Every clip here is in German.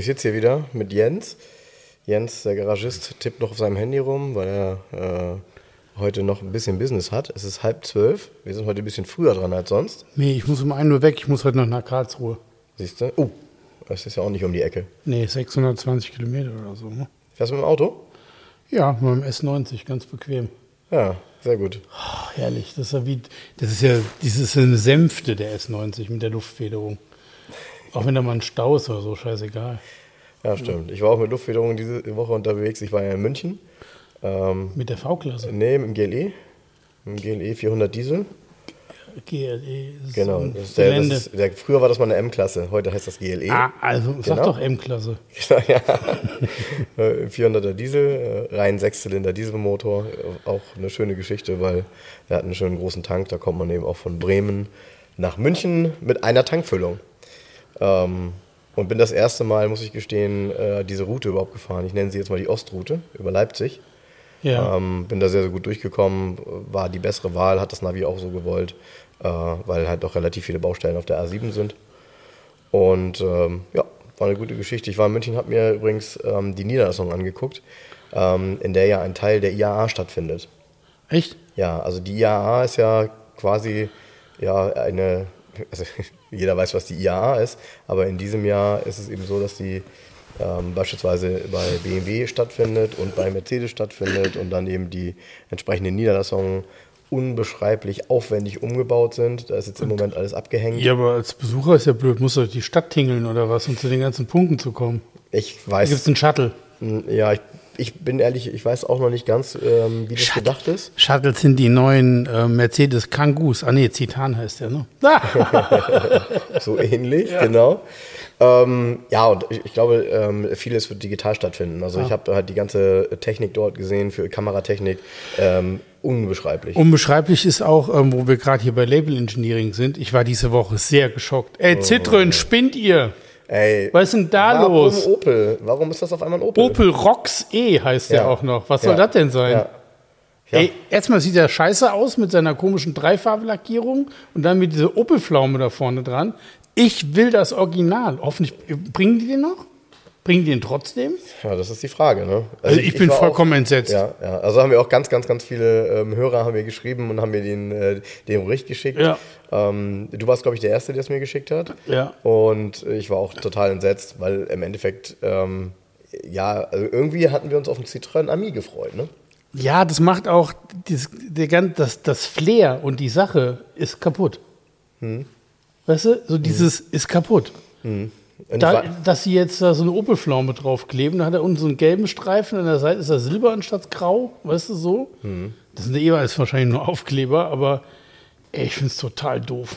Ich sitze hier wieder mit Jens. Jens, der Garagist, tippt noch auf seinem Handy rum, weil er äh, heute noch ein bisschen Business hat. Es ist halb zwölf. Wir sind heute ein bisschen früher dran als sonst. Nee, ich muss um 1 Uhr weg. Ich muss heute noch nach Karlsruhe. Siehst du? Oh, das ist ja auch nicht um die Ecke. Nee, 620 Kilometer oder so. Ne? Fährst du mit dem Auto? Ja, mit dem S90, ganz bequem. Ja, sehr gut. Ach, herrlich. Das ist ja wie, das ist ja, dieses eine Sänfte der S90 mit der Luftfederung. Auch wenn da mal ein Stau ist oder so, scheißegal. Ja, stimmt. Ich war auch mit Luftfederung diese Woche unterwegs. Ich war ja in München. Ähm, Mit der V-Klasse. nee, mit dem GLE. Mit dem GLE 400 Diesel. GLE ist Genau. Das ist der, das ist, der, früher war das mal eine M-Klasse. Heute heißt das GLE. ah, also sag Genau. doch M-Klasse. ja. Äh, 400er Diesel, äh, rein Sechszylinder Dieselmotor. Auch eine schöne Geschichte, weil er hat einen schönen großen Tank. Da kommt man eben auch von Bremen nach München mit einer Tankfüllung. Ähm, und bin das erste Mal, muss ich gestehen, äh, diese Route überhaupt gefahren. Ich nenne sie jetzt mal die Ostroute über Leipzig. Ja. Ähm, bin da sehr, sehr gut durchgekommen, war die bessere Wahl, hat das Navi auch so gewollt, äh, weil halt doch relativ viele Baustellen auf der A7 sind. Und ähm, ja, war eine gute Geschichte. Ich war in München, habe mir übrigens ähm, die Niederlassung angeguckt, ähm, in der ja ein Teil der IAA stattfindet. Echt? Ja, also die IAA ist ja quasi ja eine, also jeder weiß, was die IAA ist, aber in diesem Jahr ist es eben so, dass die ähm, beispielsweise bei BMW stattfindet und bei Mercedes stattfindet und dann eben die entsprechenden Niederlassungen unbeschreiblich aufwendig umgebaut sind. Da ist jetzt im Moment alles abgehängt. Ja, aber als Besucher ist ja blöd. Muss durch die Stadt tingeln oder was, um zu den ganzen Punkten zu kommen. Ich Da weiß, gibt es einen Shuttle. ja, ich, ich bin ehrlich, ich weiß auch noch nicht ganz, ähm, wie das Shuttle. gedacht ist. Shuttles sind die neuen äh, Mercedes Kangus. Ah nee, Citan heißt der, ne? So ähnlich, genau. Ähm, ja, und ich, ich glaube, ähm, vieles wird digital stattfinden. Also ich habe halt die ganze Technik dort gesehen für Kameratechnik. Ähm, unbeschreiblich. Unbeschreiblich ist auch, ähm, wo wir gerade hier bei Label Engineering sind. Ich war diese Woche sehr geschockt. Ey, Citroën, spinnt ihr? Ey, Was ist denn da warum los? Opel? Warum ist das auf einmal ein Opel? Opel Rox E heißt der Ja. auch noch. Was soll Ja. das denn sein? Ja. Ja. Ey, erstmal sieht er scheiße aus mit seiner komischen Dreifarblackierung und dann mit dieser Opel-Pflaume da vorne dran. Ich will das Original. Hoffentlich bringen die den noch? Bringen die den trotzdem? Ja, das ist die Frage, ne? Also ich, bin war vollkommen auch, entsetzt. Ja, ja, also haben wir auch ganz, ganz, ganz viele ähm, Hörer haben wir geschrieben und haben mir den, äh, den Bericht geschickt. Ja. Ähm, du warst, glaube ich, der Erste, der es mir geschickt hat. Ja. Und ich war auch total entsetzt, weil im Endeffekt, ähm, ja, also irgendwie hatten wir uns auf den Citroën Ami gefreut, ne? Ja, das macht auch dieses, der, das, das Flair und die Sache ist kaputt. Hm. Weißt du, so dieses ist kaputt. Ich Da, dass sie jetzt da so eine Opelpflaume draufkleben, da hat er unten so einen gelben Streifen, an der Seite ist er silber anstatt grau, weißt du so? Hm. Das sind jeweils wahrscheinlich nur Aufkleber, aber ey, ich finde es total doof.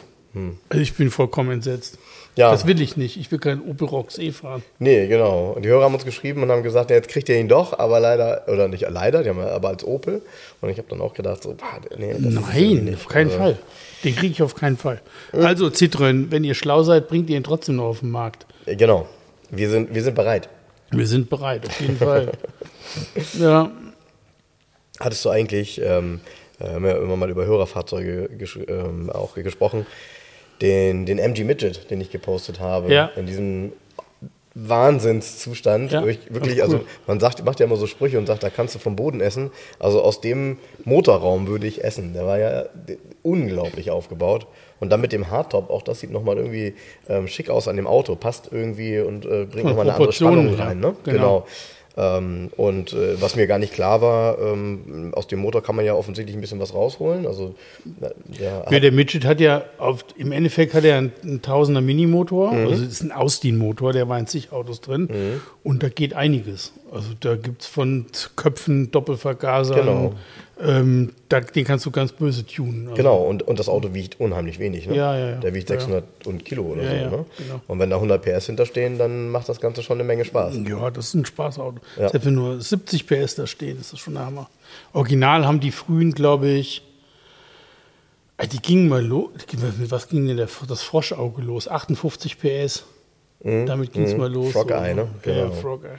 Also ich bin vollkommen entsetzt. Hm. Ja. Das will ich nicht. Ich will keinen Opel Rox E fahren. Nee, genau. Und die Hörer haben uns geschrieben und haben gesagt, ja, jetzt kriegt ihr ihn doch, aber leider, oder nicht leider, die haben aber als Opel. Und ich habe dann auch gedacht, so, bah, nee, das Nein, auf keinen Also, Fall. Den kriege ich auf keinen Fall. Also Citroën, wenn ihr schlau seid, bringt ihr ihn trotzdem noch auf den Markt. Äh, Genau. Wir sind, wir sind bereit. Wir sind bereit, auf jeden Fall. Ja, Hattest du eigentlich, ähm, äh, haben wir immer mal über Hörerfahrzeuge gesch- ähm, auch gesprochen, den, den MG Midget, den ich gepostet habe, Ja. in diesem Wahnsinnszustand. Ja, wirklich, ach, cool. also man sagt, macht ja immer so Sprüche und sagt, da kannst du vom Boden essen. Also aus dem Motorraum würde ich essen. Der war ja unglaublich aufgebaut. Und dann mit dem Hardtop, auch das sieht nochmal irgendwie ähm, schick aus an dem Auto, passt irgendwie und äh, bringt nochmal eine andere Spannung rein. Ne? ja, genau. Ähm, und äh, was mir gar nicht klar war, ähm, aus dem Motor kann man ja offensichtlich ein bisschen was rausholen. Also der Ja, der Midget hat ja, auf, im Endeffekt hat er einen, einen Tausender Minimotor, Mhm. also es ist ein Ausdien-Motor, der war in zig Autos drin und da geht einiges. Also da gibt es von Köpfen, Doppelvergasern. Genau. Ähm, da, den kannst du ganz böse tunen. Also, Genau, und, und das Auto wiegt unheimlich wenig. Ne? Ja, ja, ja. Der wiegt Ja. 600 und Kilo oder Ja, so. ja, ne? genau. Und wenn da 100 PS hinterstehen, dann macht das Ganze schon eine Menge Spaß. Ja, das ist ein Spaßauto. Ja. Selbst wenn nur 70 PS da stehen, ist das schon der Hammer. Original haben die frühen, glaube ich, äh, die gingen mal los. Mit was ging denn der, das Froschauge los? 58 PS. Damit ging es mal los. Mhm. Frog Eye, ne? Ja, Genau. Frog Eye.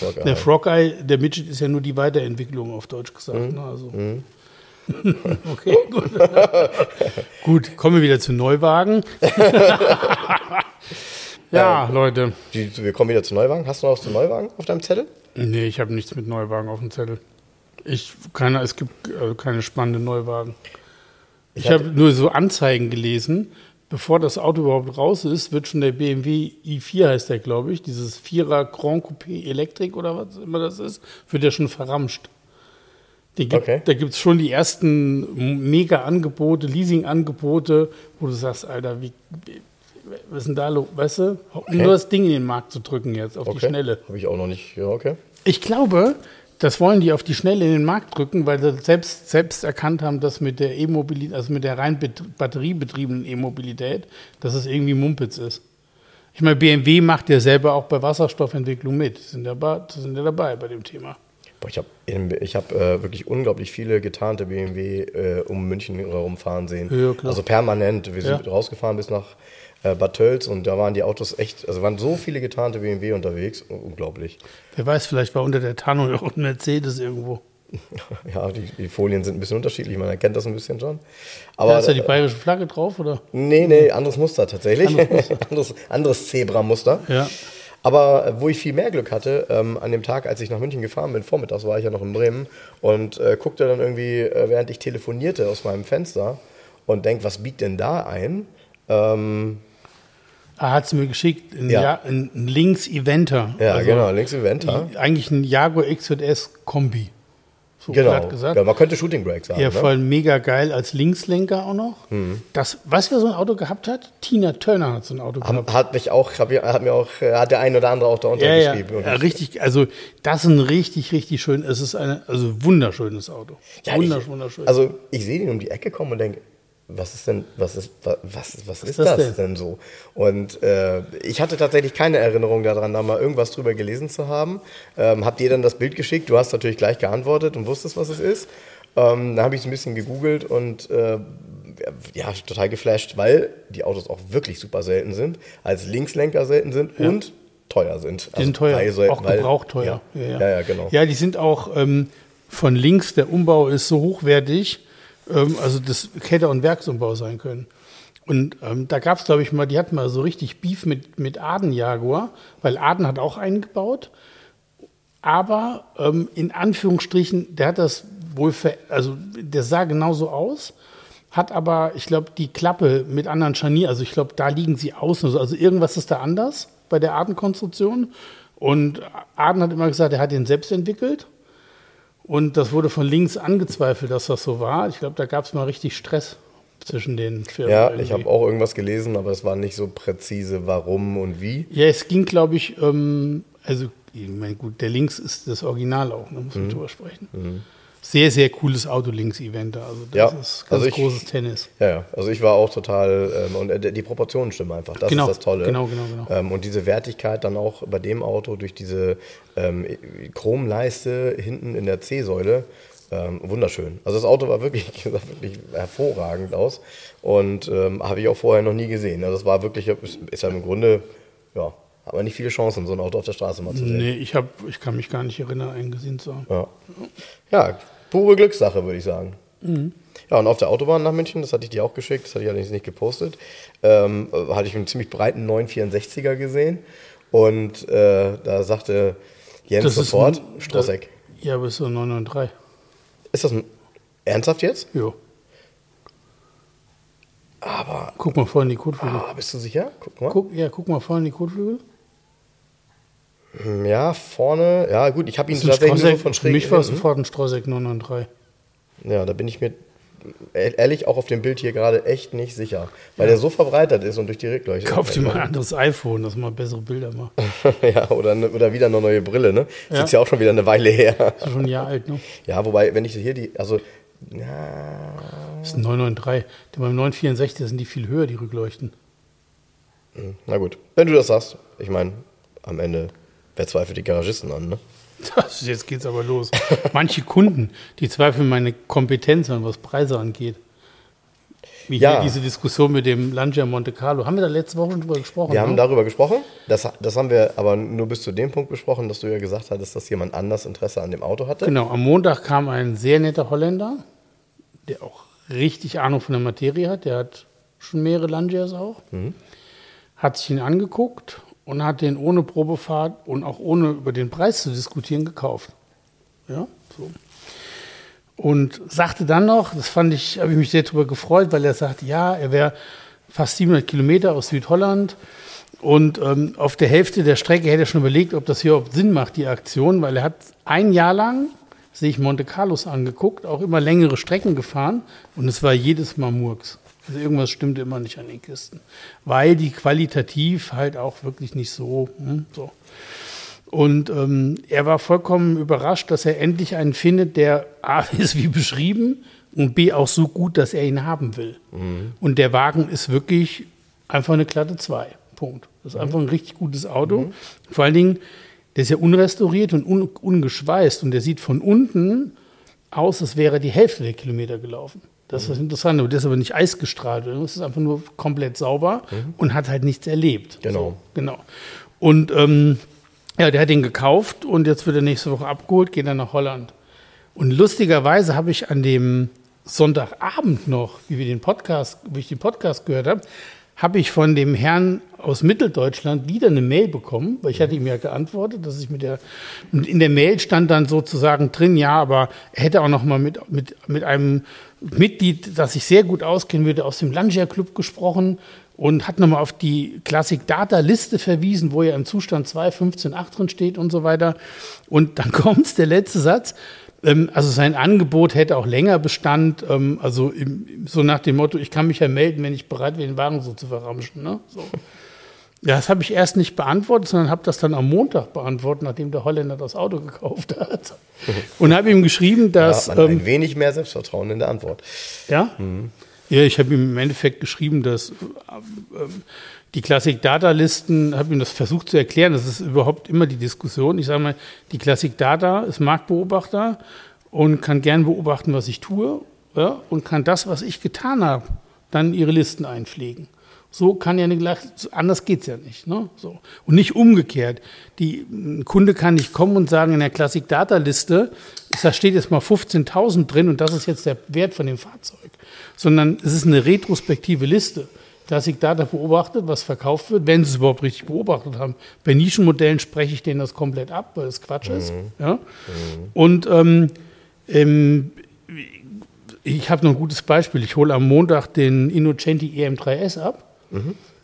Geil. Der Frog Eye, der Midget ist ja nur die Weiterentwicklung auf Deutsch gesagt. Mhm. Ne? Also. okay, gut. gut, kommen wir wieder zu Neuwagen. ja, Leute. Die, wir kommen wieder zu Neuwagen. Hast du noch was zu Neuwagen auf deinem Zettel? Nee, ich habe nichts mit Neuwagen auf dem Zettel. Ich, keine, es gibt äh, keine spannenden Neuwagen. Ich, hatte- habe nur so Anzeigen gelesen. Bevor das Auto überhaupt raus ist, wird schon der BMW i4, heißt der, glaube ich, dieses Vierer Grand Coupé Elektrik oder was immer das ist, wird ja schon verramscht. Die gibt, Okay. Da gibt es schon die ersten Mega-Angebote, Leasing-Angebote, wo du sagst, Alter, wie, was ist denn da los? Weißt du? Um nur das Ding in den Markt zu drücken jetzt, auf die Okay. Schnelle. Habe ich auch noch nicht. Ja, okay. Ich glaube, das wollen die auf die Schnelle in den Markt drücken, weil sie selbst, selbst erkannt haben, dass mit der E-Mobilität, also mit der rein bet- batteriebetriebenen E-Mobilität, dass es irgendwie Mumpitz ist. Ich meine, BMW macht ja selber auch bei Wasserstoffentwicklung mit. Die sind die sind ja dabei bei dem Thema. Boah, ich habe ich hab, äh, wirklich unglaublich viele getarnte BMW äh, um München herumfahren sehen. Ja. Also permanent. Wir sind Ja. rausgefahren bis nach äh, Bad Tölz und da waren die Autos echt, also waren so viele getarnte BMW unterwegs. Unglaublich. Wer weiß, vielleicht war unter der Tarnung auch ein Mercedes irgendwo. Ja, die, die Folien sind ein bisschen unterschiedlich, man erkennt das ein bisschen schon. Aber Aber ist da die äh, bayerische Flagge drauf, oder? Nee, nee, anderes Muster tatsächlich. anderes, anderes Zebra-Muster. Ja. Aber äh, wo ich viel mehr Glück hatte, ähm, an dem Tag, als ich nach München gefahren bin, vormittags war ich ja noch in Bremen und äh, guckte dann irgendwie, äh, während ich telefonierte, aus meinem Fenster und denk, was biegt denn da ein? Ähm, hat es mir geschickt, ein, Ja. ja. ein ein Links-Eventer. ja, Also genau, links Eventer. Eigentlich ein Jaguar XJS-Kombi. So Genau. platt gesagt. Ja, man könnte Shooting Break sagen. Ja, ne? voll mega geil als Linkslenker auch noch. Das, weißt du, wer so ein Auto gehabt hat? Tina Turner hat so ein Auto gehabt. Hat, hat mich auch, hab, hat mir auch, äh, hat der ein oder andere auch darunter Ja, ja, ja, ich- richtig. Also, das ist ein richtig, richtig schön. Es ist ein also wunderschönes Auto. Ja, Wundersch- ich, wunderschön. Also ich sehe den um die Ecke kommen und denke, was ist denn, was ist, was, was, was ist das das, denn? denn? so? Und äh, ich hatte tatsächlich keine Erinnerung daran, da mal irgendwas drüber gelesen zu haben. Ähm, hab dir dann das Bild geschickt, du hast natürlich gleich geantwortet und wusstest, was es ist. Ähm, dann habe ich es ein bisschen gegoogelt und äh, ja, total geflasht, weil die Autos auch wirklich super selten sind, als Linkslenker selten sind und teuer sind. die sind teuer, weil- auch weil- gebraucht teuer. Ja, ja, ja, genau. Ja, die sind auch ähm, von links, der Umbau ist so hochwertig, ähm, also das hätte auch ein Werksumbau sein können. Und ähm, da gab es, glaube ich, mal, die hatten mal so richtig Beef mit, mit Aden Jaguar, weil Aden hat auch einen gebaut. Aber ähm, in Anführungsstrichen, der hat das wohl, ver also der sah genauso aus, hat aber, ich glaube, die Klappe mit anderen Scharnier, also ich glaube, da liegen sie außen, also irgendwas ist da anders bei der Aden-Konstruktion. Und Aden hat immer gesagt, er hat den selbst entwickelt. Und das wurde von links angezweifelt, dass das so war. Ich glaube, da gab es mal richtig Stress zwischen den Firmen. Ja, irgendwie. ich habe auch irgendwas gelesen, aber es war nicht so präzise, warum und wie. Ja, es ging, glaube ich, ähm, also, ich meine, gut, der Links ist das Original auch, da muss Mhm. man drüber sprechen. Sehr, sehr cooles Auto-Links-Eventer. Also, das Ja, ist ganz also ich- großes Tennis. Ja, ja, also ich war auch total, ähm, und äh, die Proportionen stimmen einfach, das Genau, ist das Tolle. genau, genau, genau. Ähm, und diese Wertigkeit dann auch bei dem Auto durch diese ähm, Chromleiste hinten in der C-Säule, ähm, wunderschön. Also das Auto war wirklich, sah wirklich hervorragend aus und ähm, habe ich auch vorher noch nie gesehen. Also das war wirklich, ist, ist ja im Grunde, ja, hat man nicht viele Chancen, so ein Auto auf der Straße mal zu sehen. Nee, ich, hab, ich kann mich gar nicht erinnern, einen gesehen zu haben. Ja. ja, pure Glückssache, würde ich sagen. Ja, und auf der Autobahn nach München, das hatte ich dir auch geschickt, das hatte ich allerdings nicht gepostet, ähm, äh, hatte ich einen ziemlich breiten 964er gesehen. Und äh, da sagte Jens Das sofort, ein-. Ja, aber es ist so 993. Ist das ein, ernsthaft jetzt? Jo. Aber, Guck mal vorhin die Kotflügel. ah, bist du sicher? Guck mal. Guck, ja, guck mal vorhin die Kotflügel. Hm, Ja, vorne, ja gut, ich habe ihn tatsächlich nur Strosek- von Für schräg mich war es sofort ein Strosek 993. Ja, da bin ich mir ehrlich auch auf dem Bild hier gerade echt nicht sicher, weil der so verbreitet ist und durch die Rückleuchte. Kauf dir mal ein anderes iPhone, das mal bessere Bilder macht. ja, oder, ne- oder wieder eine neue Brille, ne? Das Ja. ist ja auch schon wieder eine Weile her. Ist schon ein Jahr alt, ne? Ja, wobei, wenn ich hier die, also, na, Das ist ein 993. Denn beim 964 sind die viel höher, die Rückleuchten. na gut, wenn du das sagst, ich meine, am Ende, wer zweifelt die Garagisten an, ne? Das, jetzt geht's aber los. Manche Kunden, die zweifeln meine Kompetenz an, was Preise angeht. Wie Ja. hier diese Diskussion mit dem Lancia Monte Carlo. Haben wir da letzte Woche schon drüber gesprochen? Wir haben ne? darüber gesprochen, das, das haben wir aber nur bis zu dem Punkt besprochen, dass du ja gesagt hattest, dass jemand anders Interesse an dem Auto hatte. Genau, am Montag kam ein sehr netter Holländer, der auch richtig Ahnung von der Materie hat. Der hat schon mehrere Langias auch. Hat sich ihn angeguckt und hat den ohne Probefahrt und auch ohne über den Preis zu diskutieren gekauft. Ja, so. Und sagte dann noch, das fand ich, habe ich mich sehr darüber gefreut, weil er sagte, ja, er wäre fast 700 Kilometer aus Südholland und ähm, auf der Hälfte der Strecke hätte er schon überlegt, ob das hier überhaupt Sinn macht, die Aktion, weil er hat ein Jahr lang sich Monte Carlos angeguckt, auch immer längere Strecken gefahren und es war jedes Mal Murks. Also irgendwas stimmte immer nicht an den Kisten, weil die qualitativ halt auch wirklich nicht so, hm, so. Und ähm, er war vollkommen überrascht, dass er endlich einen findet, der A ist wie beschrieben und B auch so gut, dass er ihn haben will. Und der Wagen ist wirklich einfach eine glatte 2. Punkt. Das ist einfach ein richtig gutes Auto. Vor allen Dingen, der ist ja unrestauriert und un ungeschweißt und der sieht von unten aus, als wäre die Hälfte der Kilometer gelaufen. Das ist das Interessante. Der ist aber nicht eisgestrahlt. Es ist einfach nur komplett sauber und hat halt nichts erlebt. Genau. So, genau. Und ähm, ja, der hat ihn gekauft und jetzt wird er nächste Woche abgeholt, geht dann nach Holland. Und lustigerweise habe ich an dem Sonntagabend noch, wie wir den Podcast, wie ich den Podcast gehört habe, habe ich von dem Herrn aus Mitteldeutschland wieder eine Mail bekommen, weil ich hatte ihm ja geantwortet, dass ich mit der und in der Mail stand dann sozusagen drin, ja, aber er hätte auch noch mal mit mit mit einem Mitglied, das sich sehr gut auskennen würde, aus dem Langia Club gesprochen und hat nochmal auf die Classic Data Liste verwiesen, wo ja im Zustand 2.15.8 drin steht und so weiter. Und dann kommt der letzte Satz. Ähm, also sein Angebot hätte auch länger Bestand, ähm, also so nach dem Motto, ich kann mich ja melden, wenn ich bereit wäre, den Wagen so zu verramschen. Ne? So. Ja, das habe ich erst nicht beantwortet, sondern habe das dann am Montag beantwortet, nachdem der Holländer das Auto gekauft hat. Und habe ihm geschrieben, Da dass. hat man ähm, ein wenig mehr Selbstvertrauen in der Antwort. ja? Ja, ich habe ihm im Endeffekt geschrieben, dass äh, ähm, die Classic-Data-Listen, habe ihm das versucht zu erklären, das ist überhaupt immer die Diskussion. Ich sage mal, die Classic-Data ist Marktbeobachter und kann gern beobachten, was ich tue ja, und kann das, was ich getan habe, dann in ihre Listen einpflegen. So kann ja nicht, anders geht's ja nicht. Ne? So. Und nicht umgekehrt. Die, ein Kunde kann nicht kommen und sagen, in der Classic Data Liste, da steht jetzt mal 15.000 drin und das ist jetzt der Wert von dem Fahrzeug. Sondern es ist eine retrospektive Liste. Classic Data beobachtet, was verkauft wird, wenn sie es überhaupt richtig beobachtet haben. Bei Nischenmodellen spreche ich denen das komplett ab, weil es Quatsch ist. Ja? Und ähm, ähm, ich habe noch ein gutes Beispiel. Ich hole am Montag den Innocenti EM3S ab.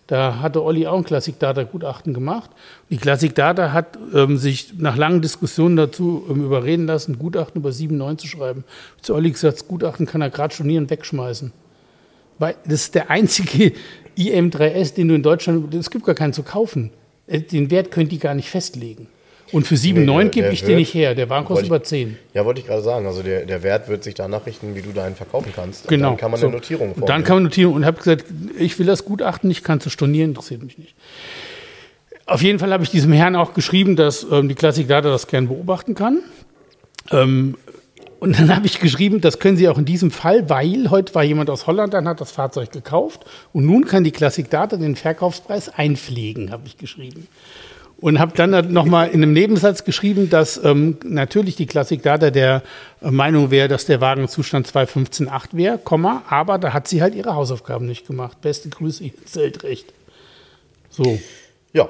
Da hatte Olli auch ein Classic Data Gutachten gemacht. Die Classic Data hat ähm, sich nach langen Diskussionen dazu ähm, überreden lassen, Gutachten über 7,9 zu schreiben. Zu Olli gesagt, das Gutachten kann er gerade stornieren und wegschmeißen. Weil das ist der einzige IM3S, den du in Deutschland, es gibt gar keinen zu kaufen. Äh, Den Wert könnt ihr gar nicht festlegen. Und für 7,9 Nee, der- gebe ich den nicht her. Der Wollte über 10. Ja, wollte ich gerade sagen. Also der, der Wert wird sich danach richten, wie du deinen verkaufen kannst. Und Genau. Dann kann man So. eine Notierung Und Dann kann man notieren und habe gesagt, ich will das Gutachten nicht, kann es stornieren, interessiert mich nicht. Auf jeden Fall habe ich diesem Herrn auch geschrieben, dass ähm, die Classic Data das gern beobachten kann. Ähm, und dann habe ich geschrieben, das können Sie auch in diesem Fall, weil heute war jemand aus Holland, dann hat das Fahrzeug gekauft und nun kann die Classic Data den Verkaufspreis einpflegen, habe ich geschrieben. Und habe dann nochmal in einem Nebensatz geschrieben, dass ähm, natürlich die Classic Data der äh, Meinung wäre, dass der Wagen Zustand 2.15.8 wäre, Komma, aber da hat sie halt ihre Hausaufgaben nicht gemacht. Beste Grüße, ihr zählt recht. So. Ja.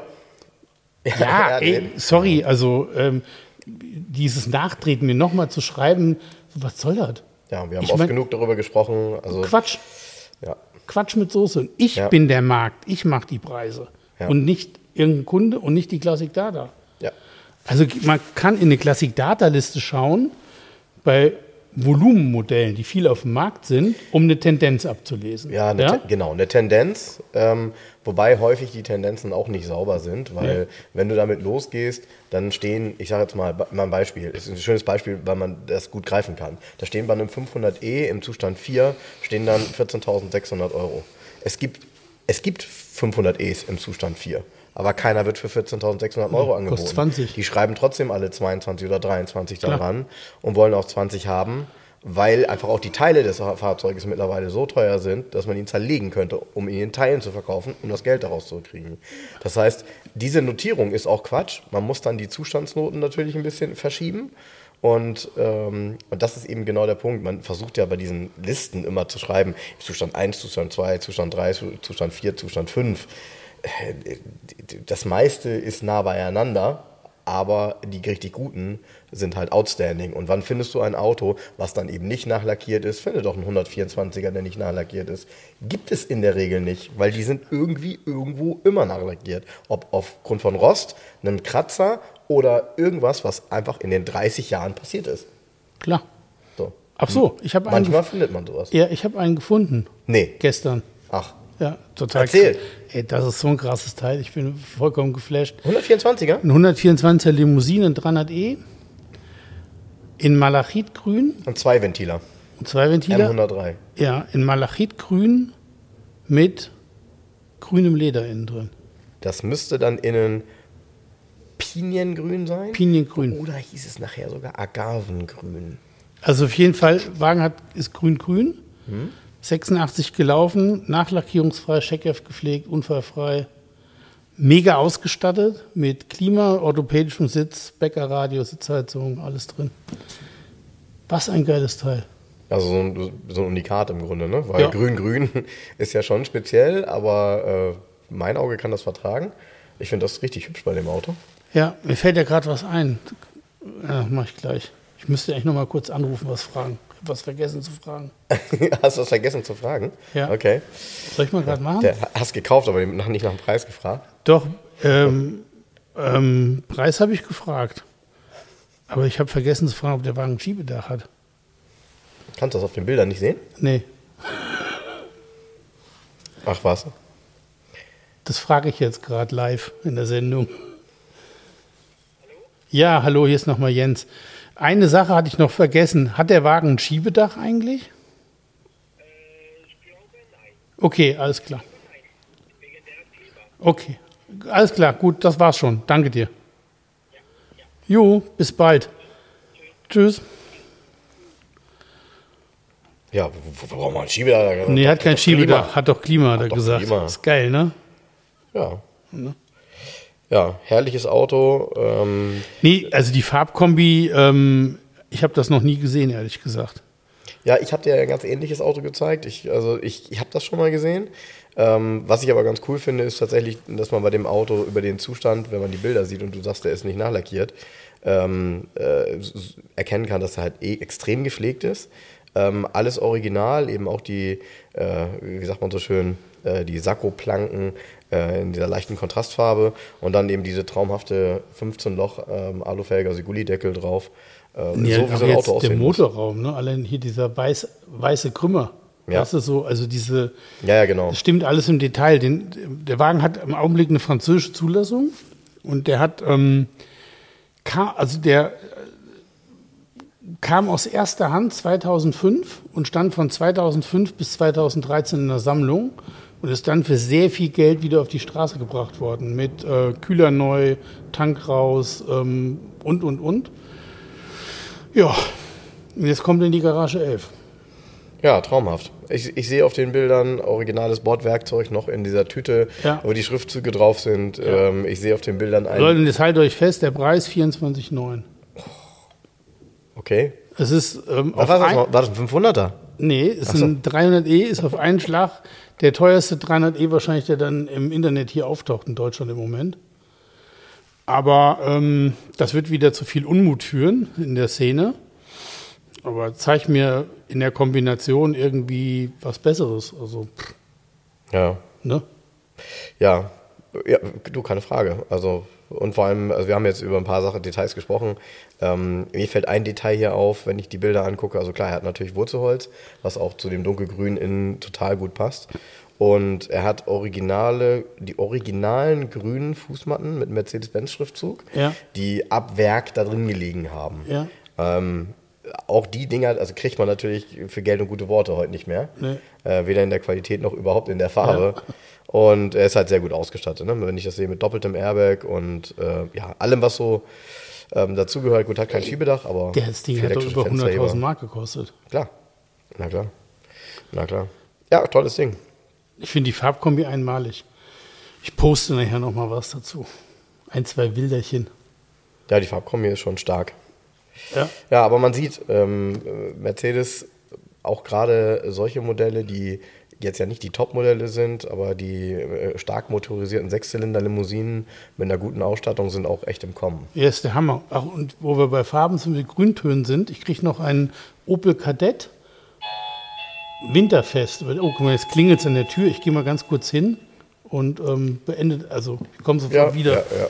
Ja, ey, sorry, also ähm, dieses Nachtreten mir nochmal zu schreiben, was soll das? ja, wir haben Ich oft mein- genug darüber gesprochen. Also, Quatsch. Ja. Quatsch mit Soße. Ich Ja. bin der Markt, ich mache die Preise. Ja. Und nicht irgendein Kunde und nicht die Classic Data. Ja. Also man kann in eine Classic Data Liste schauen bei Volumenmodellen, die viel auf dem Markt sind, um eine Tendenz abzulesen. Ja, eine Te genau, eine Tendenz, ähm, wobei häufig die Tendenzen auch nicht sauber sind, weil Ja. wenn du damit losgehst, dann stehen, ich sage jetzt mal, mal ein Beispiel, ist ein schönes Beispiel, weil man das gut greifen kann. Da stehen bei einem 500e im Zustand 4, stehen dann 14.600 Euro. Es gibt, es gibt 500es im Zustand 4. Aber keiner wird für 14.600 Euro kostet angeboten. 20. Die schreiben trotzdem alle 22 oder 23 Klar. daran und wollen auch 20 haben, weil einfach auch die Teile des Fahrzeuges mittlerweile so teuer sind, dass man ihn zerlegen könnte, um ihn in Teilen zu verkaufen, um das Geld daraus zu kriegen. Das heißt, diese Notierung ist auch Quatsch. Man muss dann die Zustandsnoten natürlich ein bisschen verschieben. Und, ähm, und das ist eben genau der Punkt. Man versucht ja bei diesen Listen immer zu schreiben, Zustand 1, Zustand 2, Zustand 3, Zustand 4, Zustand 5 das meiste ist nah beieinander, aber die richtig guten sind halt outstanding. Und wann findest du ein Auto, was dann eben nicht nachlackiert ist? Finde doch einen 124er, der nicht nachlackiert ist. Gibt es in der Regel nicht, weil die sind irgendwie irgendwo immer nachlackiert. Ob aufgrund von Rost, einem Kratzer oder irgendwas, was einfach in den 30 Jahren passiert ist. Klar. So. Ach so, ich habe einen, Manchmal findet man sowas. ja, ich habe einen gefunden Nee. gestern. Ach. Ja, total. Erzähl. Ey, das ist so ein krasses Teil. Ich bin vollkommen geflasht. 124er? Ein 124er Limousine, ein 300e in Malachitgrün Und zwei Ventiler. und zwei Ventile. M103. Ja, in Malachitgrün mit grünem Leder innen drin. Das müsste dann innen Piniengrün sein. Piniengrün. Oder hieß es nachher sogar Agavengrün? Also auf jeden Fall, Wagen hat, ist grün-grün. 86 gelaufen, nachlackierungsfrei, Scheckheft gepflegt, unfallfrei. Mega ausgestattet mit Klima, orthopädischem Sitz, Bäckerradio, Sitzheizung, alles drin. Was ein geiles Teil. Also so ein, so ein Unikat im Grunde, ne? Weil Ja. grün-grün ist ja schon speziell, aber äh, mein Auge kann das vertragen. Ich finde das richtig hübsch bei dem Auto. Ja, mir fällt ja gerade was ein. Ja, mach ich gleich. Ich müsste eigentlich noch mal kurz anrufen, was fragen. Ich habe was vergessen zu fragen. hast du das vergessen zu fragen? Ja. Okay. Soll ich mal gerade machen? Der, hast gekauft, aber nicht nach dem Preis gefragt. Doch, ähm, ähm, Preis habe ich gefragt. Aber ich habe vergessen zu fragen, ob der Wagen ein Schiebedach hat. Kannst du das auf den Bildern nicht sehen? Nee, Ach was. das frage ich jetzt gerade live in der Sendung. Ja, hallo, hier ist nochmal Jens. Eine Sache hatte ich noch vergessen. Hat der Wagen ein Schiebedach eigentlich? Okay, alles klar. Okay, alles klar, gut, das war's schon. Danke dir. Jo, bis bald. Tschüss. Ja, braucht man einen Schiebedach? Nee, hat kein Schiebedach, hat doch Klima, hat er gesagt. Klima. Ist geil, ne? Ja. Ja, herrliches Auto. Ähm, Nee, also die Farbkombi, ähm, ich habe das noch nie gesehen, ehrlich gesagt. Ja, ich habe dir ein ganz ähnliches Auto gezeigt. Ich, also ich, ich habe das schon mal gesehen. Ähm, was ich aber ganz cool finde, ist tatsächlich, dass man bei dem Auto über den Zustand, wenn man die Bilder sieht und du sagst, der ist nicht nachlackiert, ähm, äh, erkennen kann, dass er halt eh extrem gepflegt ist. Ähm, alles original, eben auch die, äh, wie sagt man so schön, äh, die Sakko-Planken äh, in dieser leichten Kontrastfarbe und dann eben diese traumhafte 15-Loch ähm, Alufelge, also Gullideckel drauf. Äh, Ja, so wie so ein Auto der aussehen muss. Motorraum, ne? Allein hier dieser weiß, weiße Krümmer. Ja. Das ist so, also diese, Ja, ja, genau. das stimmt alles im Detail. Den, der Wagen hat im Augenblick eine französische Zulassung und der hat, ähm, kam, also der äh, kam aus erster Hand 2005 und stand von 2005 bis 2013 in der Sammlung und ist dann für sehr viel Geld wieder auf die Straße gebracht worden mit äh, Kühler neu, Tank raus ähm, und und und. Ja, und jetzt kommt in die Garage 11. Ja, traumhaft. Ich, ich sehe auf den Bildern originales Bordwerkzeug noch in dieser Tüte, Ja. wo die Schriftzüge drauf sind. Ähm, ich sehe auf den Bildern ein. Leute, jetzt haltet euch fest, der Preis 24,9. Okay. Es ist ähm, war das? ein? War das ein 500er? Nee, ist ein 300e, ist auf einen Schlag der teuerste 300e wahrscheinlich, der dann im Internet hier auftaucht in Deutschland im Moment. Aber ähm, das wird wieder zu viel Unmut führen in der Szene. Aber zeig mir in der Kombination irgendwie was Besseres. Also, pff, Ja. ne? Ja. Ja, du, keine Frage. Also, und vor allem, also wir haben jetzt über ein paar Sachen, Details gesprochen. Ähm, mir fällt ein Detail hier auf, wenn ich die Bilder angucke. Also klar, er hat natürlich Wurzelholz, was auch zu dem dunkelgrün innen total gut passt. Und er hat originale, die originalen grünen Fußmatten mit Mercedes-Benz-Schriftzug, Ja. die ab Werk da drin gelegen haben. Ja. Ähm, auch die Dinger, also kriegt man natürlich für Geld und gute Worte heute nicht mehr. Nee. Äh, weder in der Qualität noch überhaupt in der Farbe. Und er ist halt sehr gut ausgestattet. Ne? Wenn ich das sehe mit doppeltem Airbag und äh, ja, allem, was so ähm, dazugehört. Gut, hat kein Schiebedach, aber. Der das Ding hat doch über 100.000 Fensterheber. Mark gekostet. Klar. Na klar. Na klar. Ja, tolles Ding. Ich finde die Farbkombi einmalig. Ich poste nachher noch mal was dazu. Ein, zwei Bilderchen. Ja, die Farbkombi ist schon stark. Ja. Ja, aber man sieht, ähm, äh, Mercedes, auch gerade solche Modelle, die jetzt ja nicht die Top-Modelle sind, aber die äh, stark motorisierten Sechszylinder-Limousinen mit einer guten Ausstattung sind auch echt im Kommen. Er ist der Hammer. Ach, und wo wir bei Farben sind, mit Grüntönen sind, ich kriege noch einen Opel Kadett Winterfest. Oh, guck mal, jetzt klingelt es an der Tür. Ich gehe mal ganz kurz hin und ähm, beendet, also ich komme sofort wieder. Ja, ja.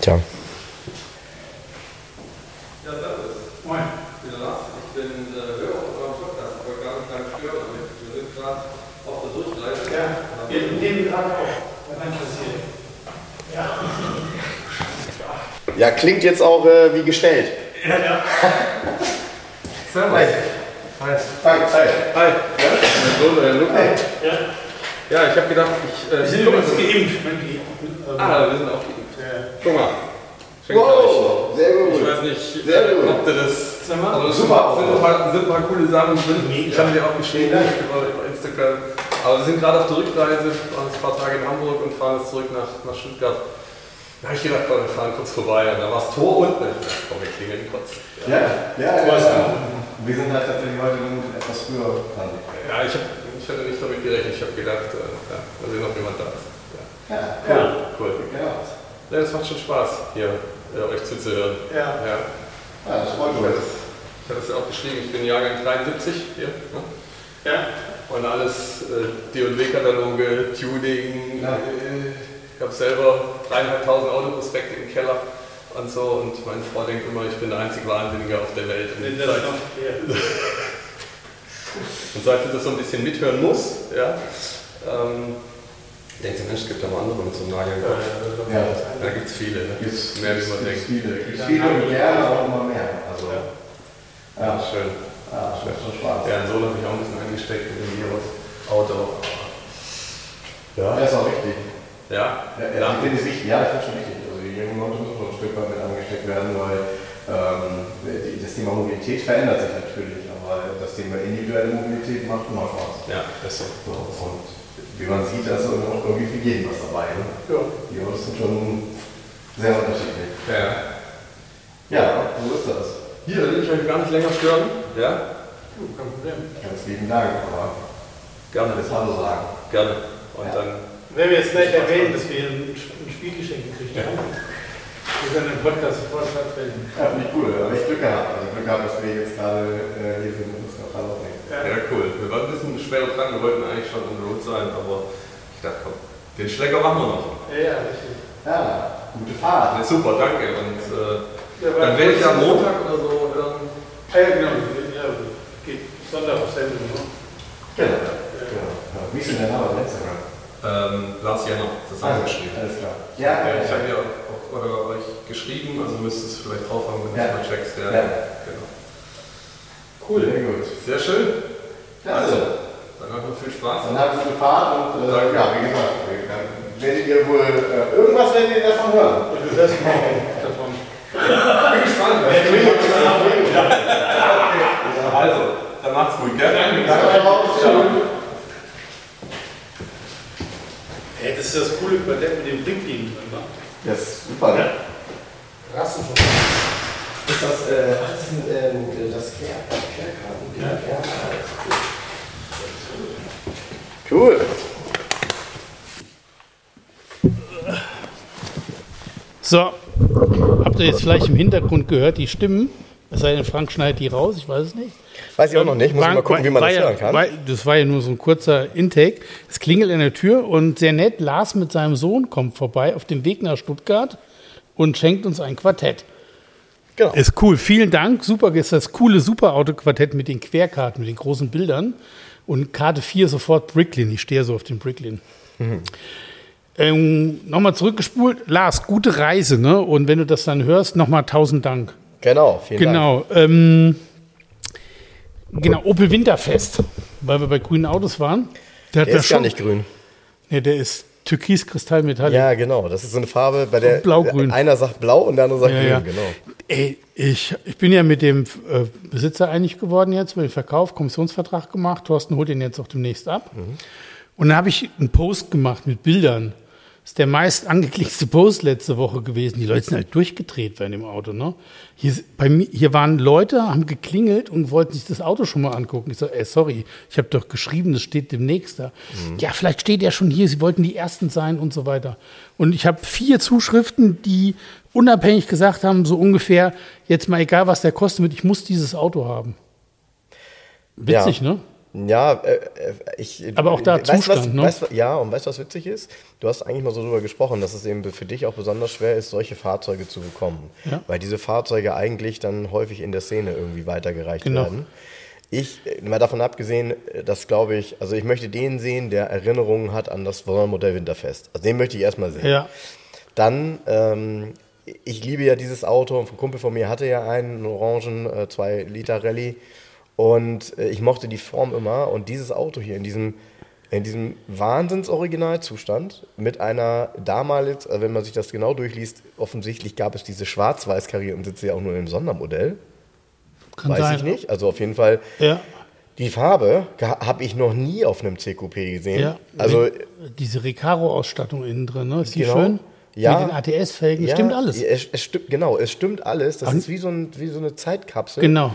Tja. Ja, servus. Moin. Wieder Lars. Ich bin äh, Hörer von eurem Podcast. Ich wollte gar nicht lange stören damit. Wir sind gerade auf der Durchreise. wir nehmen gerade auf. Was dann passiert? Ja, klingt jetzt auch äh, wie gestellt. Servus. Hi. Hi. Hi, hi. Hi. Ja, mein Sohn, der Luca. Ja. Ja, ich habe gedacht, ich. Äh, Wir sind übrigens so- geimpft. ähm, Ah, wir sind auch geimpft. ja. Guck mal. Schenkt Wow, sehr euch. Ich gut. weiß nicht, Sehr äh, gut. ob du das. Mal. Also, es Super. Sind ein, paar, sind ein paar coole Sachen drin. Ich hatte dir auch geschrieben über, Instagram. Aber wir sind gerade auf der Rückreise, waren ein paar Tage in Hamburg und fahren jetzt zurück nach, nach Stuttgart. Da habe ich gedacht, komm, wir fahren kurz vorbei. Und da war das Tor unten. Ich dachte, komm, wir klingeln kurz. Ja, ja, ja. ja. Wir sind halt tatsächlich heute etwas früher dran. Ja, ich, hab, ich hatte nicht damit gerechnet. Ich habe gedacht, äh, ja, mal sehen, ob jemand da ist. Ja. Ja, Cool. cool. Ja, Ja, das macht schon Spaß, hier äh, euch zuzuhören. Ja. ja. ja das freut Ich mich. hatte es ich hatte es ja auch geschrieben, ich bin Jahrgang 73 hier. Ne? Ja. Und alles äh, D&W-Kataloge, Tuning. Ja. Äh, habe selber dreieinhalbtausend Autoprospekte im Keller und so. Und meine Frau denkt immer, ich bin der einzige Wahnsinnige auf der Welt. Und Das seit, ja. und seit sie das so ein bisschen mithören muss, ja, ähm, denkt sie, Mensch, es gibt ja mal andere mit so einem Nagel im Kopf. Ja. Da gibt es viele, ne? Gibt's mehr wie man denkt. viele. Gibt's viele und gerne auch immer mehr. Also, ja, Ja, schön. ja, das macht schon Spaß. Ja, Sohn habe ich auch ein bisschen eingesteckt in dem Virus. Auto. Ja, ist auch richtig. Ja? Ja, ja, ich finde es wichtig. Ja, ich finde schon wichtig. Also die jungen Leute müssen schon ein Stück weit mit angesteckt werden, weil ähm, das Thema Mobilität verändert sich natürlich, aber das Thema individuelle Mobilität macht immer Spaß. Ja, ist so. So, und wie man sieht, da ist auch irgendwie für jeden was dabei. Ne? Ja. Die Autos sind schon sehr unterschiedlich. Ja. Ja, so ist das. Hier, will ich euch gar nicht länger stören. Ja? Kein Problem. Ganz lieben Dank, aber Gerne. alles Hallo sagen. Gerne. Und Ja. dann. Wenn wir jetzt gleich erwähnen, dass wir ein, ein Spielgeschenk gekriegt haben, wir können den Podcast sofort stattfinden. Ja, finde ich cool. Da habe ich Glück gehabt. Also Glück gehabt, dass wir jetzt gerade äh, hier sind und das noch gerade aufnehmen. Ja, cool. Wir waren ein bisschen schwer dran. Wir wollten eigentlich schon on the road sein, aber ich dachte, komm, den Schlecker machen wir noch. Ja, ja, richtig. Ja, gute Fahrt. Ja, super, danke. Und äh, Ja, dann werde ich am Montag oder so. Ah, ja, genau. Ja, geht Sonntag auf Sendung. Ne? Genau. genau. Ja, wie ist denn der Name auf Instagram? Ähm, Lars Jenner, das haben wir geschrieben. Alles klar. Ja, Ja, ich habe ja auch oder euch geschrieben, also müsst ihr es vielleicht drauf haben, wenn du Ja. es mal checkst. Ja, Ja. Genau. Cool. Sehr gut. Sehr schön. Also, Dann hat noch viel Spaß. dann habt ihr gute Fahrt und äh, ja, wie gesagt, dann werdet ihr wohl äh, irgendwas werdet ihr davon hören. Du morgen davon. bin gespannt. Also, dann macht's gut, gell? Danke darauf. Ciao. Ey, das ist das coole Quartett mit dem Blinklin drin, ne? Das ist super. Ne? Rassen schon. Ist das, äh, ach, das, ist, ähm, das Klärkarten? Ja. Cool. So, habt ihr jetzt vielleicht im Hintergrund gehört, die Stimmen? Es sei denn, Frank schneidet die raus, ich weiß es nicht. Weiß ich auch noch nicht. Muss ich mal gucken, wie man das hören kann. War, das war ja nur so ein kurzer Intake. Es klingelt an der Tür und sehr nett, Lars mit seinem Sohn kommt vorbei auf dem Weg nach Stuttgart und schenkt uns ein Quartett. Genau. Ist cool, vielen Dank. Super, ist das coole Superauto-Quartett mit den Querkarten, mit den großen Bildern. Und Karte 4 sofort Bricklin. Ich stehe so auf den Bricklin. Ähm, nochmal zurückgespult. Lars, gute Reise, ne? Und wenn du das dann hörst, nochmal tausend Dank. Genau, vielen Dank. Genau. Ähm, genau, Opel Winterfest, weil wir bei grünen Autos waren. Der, Der ja ist gar nicht grün. Nee, der ist Türkis-Kristallmetallic. Ja, genau. Das ist so eine Farbe, bei der Blau-grün. einer sagt blau und der andere sagt Ja, grün. ja. Genau. Ey, ich, ich bin ja mit dem äh, Besitzer einig geworden jetzt, über den Verkauf, Kommissionsvertrag gemacht. Thorsten holt den jetzt auch demnächst ab. Und dann habe ich einen Post gemacht mit Bildern. Das ist der meist angeklickte Post letzte Woche gewesen. Die Leute sind halt durchgedreht bei dem Auto. Ne? Hier, bei mir, hier waren Leute, haben geklingelt und wollten sich das Auto schon mal angucken. Ich so, ey, sorry, ich habe doch geschrieben, das steht demnächst da. Ja, vielleicht steht er schon hier, sie wollten die Ersten sein und so weiter. Und ich habe vier Zuschriften, die unabhängig gesagt haben, so ungefähr, jetzt mal egal, was der kostet, ich muss dieses Auto haben. Witzig, Ja. ne? Ja, äh, äh, ich. Aber auch da weißt, du, was, Zustand, ne? weißt, Ja, und weißt du, was witzig ist? Du hast eigentlich mal so drüber gesprochen, dass es eben für dich auch besonders schwer ist, solche Fahrzeuge zu bekommen. Ja. Weil diese Fahrzeuge eigentlich dann häufig in der Szene irgendwie weitergereicht Genau. werden. Ich, äh, mal davon abgesehen, äh, dass glaube ich, also ich möchte den sehen, der Erinnerungen hat an das Sondermodell Winterfest. Also den möchte ich erstmal sehen. Ja. Dann, ähm, ich liebe ja dieses Auto. Ein Kumpel von mir hatte ja einen, einen orangen 2 Liter Rallye. Und äh, ich mochte die Form immer. Und dieses Auto hier in diesem, in diesem Wahnsinns-Originalzustand mit einer damals, äh, wenn man sich das genau durchliest, offensichtlich gab es diese schwarz-weiß karierten Sitze ja auch nur im Sondermodell. Kann Weiß sein. ich nicht. Also auf jeden Fall, Ja. die Farbe habe ich noch nie auf einem CQP gesehen. Ja, Also diese Recaro-Ausstattung innen drin, ne? Ist die Genau. schön? Ja. Mit den ATS-Felgen, ja, stimmt alles. Es, es stimmt, genau, es stimmt alles. Das An- ist wie so, ein, wie so eine Zeitkapsel. Genau.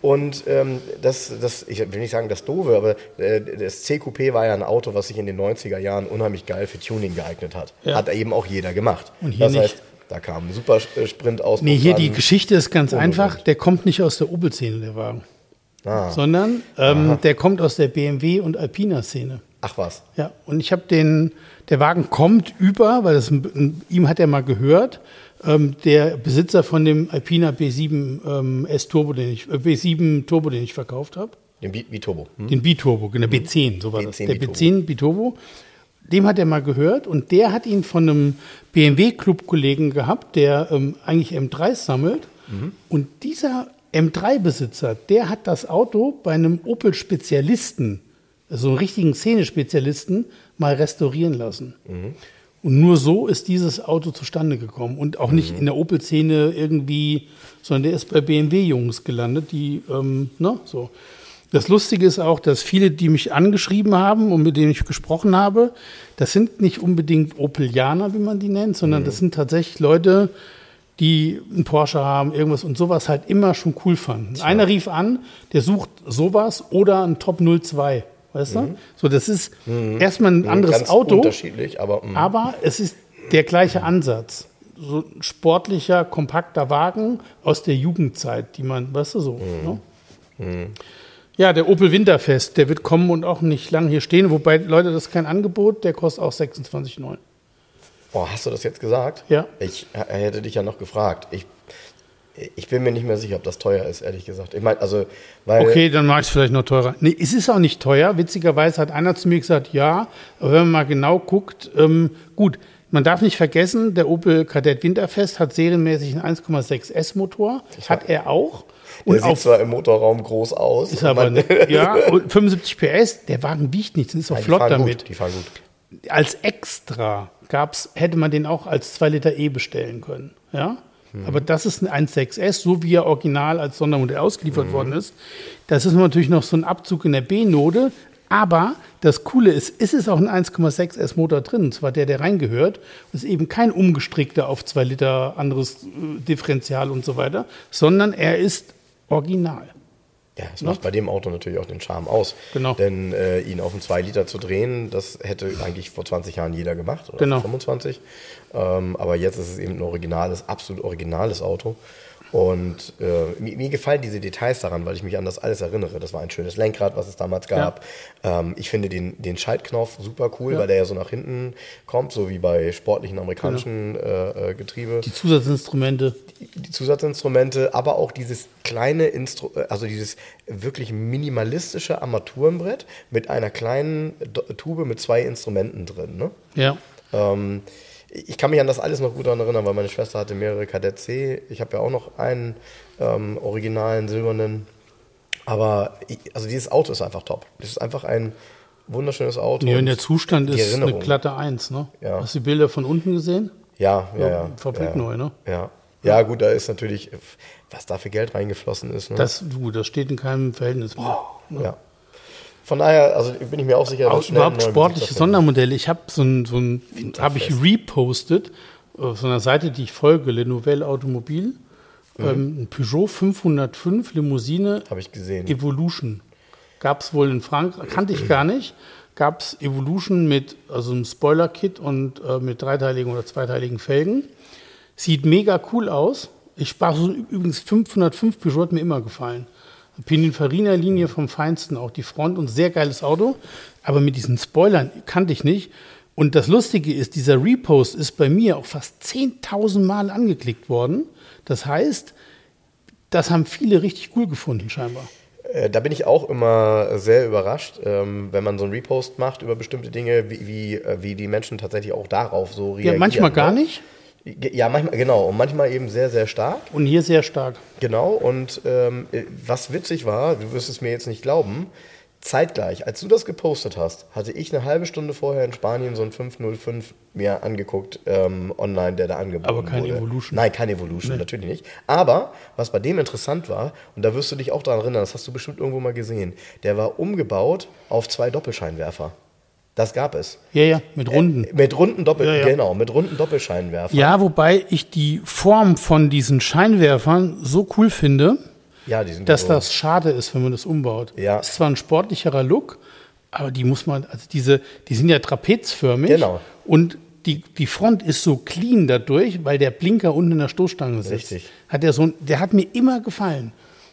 Und ähm, das, das, ich will nicht sagen das Doofe, aber äh, das CQP war ja ein Auto, was sich in den 90er Jahren unheimlich geil für Tuning geeignet hat. Ja. Hat eben auch jeder gemacht. Und hier das nicht. heißt, da kam ein super Sprint aus. Nee, hier die Geschichte ist ganz Und, einfach. und. Der kommt nicht aus der Opel-Szene, der Wagen. Ah. Sondern ähm, der kommt aus der BMW- und Alpina-Szene. Ach was. Ja, und ich habe den, der Wagen kommt über, weil das, ihm hat er mal gehört, ähm, der Besitzer von dem Alpina B7 ähm, S Turbo, den ich, äh, B7 Turbo, den ich verkauft habe. Den B- Biturbo. Hm? Den B-Turbo, genau, B10, so war das. B10 Der Biturbo. B10 B-Turbo. Dem hat er mal gehört und der hat ihn von einem BMW-Club-Kollegen gehabt, der ähm, eigentlich M3s sammelt. Und dieser M3-Besitzer, der hat das Auto bei einem Opel-Spezialisten, also einem richtigen Szene-Spezialisten, mal restaurieren lassen. Und nur so ist dieses Auto zustande gekommen. Und auch nicht in der Opel-Szene irgendwie, sondern der ist bei BMW-Jungs gelandet, die, ähm, ne, so. Das Lustige ist auch, dass viele, die mich angeschrieben haben und mit denen ich gesprochen habe, das sind nicht unbedingt Opelianer, wie man die nennt, sondern das sind tatsächlich Leute, die einen Porsche haben, irgendwas und sowas halt immer schon cool fanden. Einer rief an, der sucht sowas oder ein Top 02, weißt du? So, das ist erstmal ein anderes Ganz Auto. unterschiedlich, aber hm. Aber es ist der gleiche Ansatz. So ein sportlicher, kompakter Wagen aus der Jugendzeit, die man, weißt du, so. Ne? Ja, der Opel Winterfest, der wird kommen und auch nicht lang hier stehen. Wobei, Leute, das ist kein Angebot, der kostet auch 26,9. Boah, hast du das jetzt gesagt? Ja. Ich äh, hätte dich ja noch gefragt. Ich, ich bin mir nicht mehr sicher, ob das teuer ist, ehrlich gesagt. Ich meine, also, weil. Okay, dann mache ich es vielleicht noch teurer. Nee, es ist auch nicht teuer. Witzigerweise hat einer zu mir gesagt, ja, aber wenn man mal genau guckt, ähm, gut, man darf nicht vergessen, der Opel Kadett Winterfest hat serienmäßig einen 1,6 S-Motor. Hat er auch. Der Und sieht auf zwar im Motorraum groß aus. Ist aber. Ja, und 75 PS, der Wagen wiegt nichts, ist auch die flott damit. Gut, die fahren gut. Als extra gab's, hätte man den auch als 2 Liter E bestellen können. Ja? Aber das ist ein 1.6S, so wie er original als Sondermodell ausgeliefert worden ist. Das ist natürlich noch so ein Abzug in der B-Note. Aber das Coole ist, ist es auch ein 1,6S Motor drin, und zwar der, der reingehört. Das ist eben kein umgestrickter auf 2 Liter anderes äh, Differential und so weiter, sondern er ist original. Ja, das macht bei dem Auto natürlich auch den Charme aus. Genau. Denn äh, ihn auf einen 2 Liter zu drehen, das hätte eigentlich vor 20 Jahren jeder gemacht oder Genau. vor 25. Ähm, aber jetzt ist es eben ein originales, absolut originales Auto. Und äh, mir, mir, gefallen diese Details daran, weil ich mich an das alles erinnere. Das war ein schönes Lenkrad, was es damals gab. Ja. Ähm, ich finde den, den Schaltknopf super cool, ja. weil der ja so nach hinten kommt, so wie bei sportlichen amerikanischen genau. äh, Getriebe. Die Zusatzinstrumente. Die, die, Zusatzinstrumente, aber auch dieses kleine Instru also dieses wirklich minimalistische Armaturenbrett mit einer kleinen Tube mit zwei Instrumenten drin. Ne? Ja. Ähm, ich kann mich an das alles noch gut daran erinnern, weil meine Schwester hatte mehrere Kadett C. Ich habe ja auch noch einen ähm, originalen silbernen. Aber ich, also dieses Auto ist einfach top. Das ist einfach ein wunderschönes Auto. Ja, und der Zustand ist Erinnerung. eine glatte Eins, ne? Ja. Hast du die Bilder von unten gesehen? Ja, ja, ja. Fabrik ja, neu, ne? Ja. Ja, gut, da ist natürlich, was da für Geld reingeflossen ist. Ne? Das, du, das steht in keinem Verhältnis mehr. Oh, ja. Von daher, also bin ich mir auch sicher, dass überhaupt sportliche Sondermodelle. Ich habe so ein, so ein habe ich repostet auf so einer Seite, die ich folge, Le Nouvelle Automobil. Mhm. Ähm, ein Peugeot 505 Limousine. Habe ich gesehen. Evolution. Gab es wohl in Frankreich, kannte ich gar nicht. Gab es Evolution mit also einem Spoiler-Kit und äh, mit dreiteiligen oder zweiteiligen Felgen. Sieht mega cool aus. Ich sprach so, übrigens 505 Peugeot hat mir immer gefallen. Pininfarina-Linie vom Feinsten, auch die Front und sehr geiles Auto. Aber mit diesen Spoilern kannte ich nicht. Und das Lustige ist, dieser Repost ist bei mir auch fast 10.000 Mal angeklickt worden. Das heißt, das haben viele richtig cool gefunden, scheinbar. Äh, da bin ich auch immer sehr überrascht, ähm, wenn man so einen Repost macht über bestimmte Dinge, wie, wie, äh, wie die Menschen tatsächlich auch darauf so reagieren. Ja, manchmal gar ne? nicht. Ja, manchmal, genau. Und manchmal eben sehr, sehr stark. Und hier sehr stark. Genau. Und ähm, was witzig war, du wirst es mir jetzt nicht glauben, zeitgleich, als du das gepostet hast, hatte ich eine halbe Stunde vorher in Spanien so ein 505 mir angeguckt ähm, online, der da angeboten wurde. Aber kein wurde. Evolution. Nein, kein Evolution, nee. natürlich nicht. Aber was bei dem interessant war, und da wirst du dich auch daran erinnern, das hast du bestimmt irgendwo mal gesehen, der war umgebaut auf zwei Doppelscheinwerfer. Das gab es. Ja, ja, mit runden. Äh, mit runden Doppel, ja, ja. genau, mit runden Doppelscheinwerfern. Ja, wobei ich die Form von diesen Scheinwerfern so cool finde, ja, dass so. das schade ist, wenn man das umbaut. Ja. Ist zwar ein sportlicherer Look, aber die muss man, also diese, die sind ja trapezförmig. Genau. Und die, die Front ist so clean dadurch, weil der Blinker unten in der Stoßstange sitzt. Richtig. Hat der so, der hat mir immer gefallen.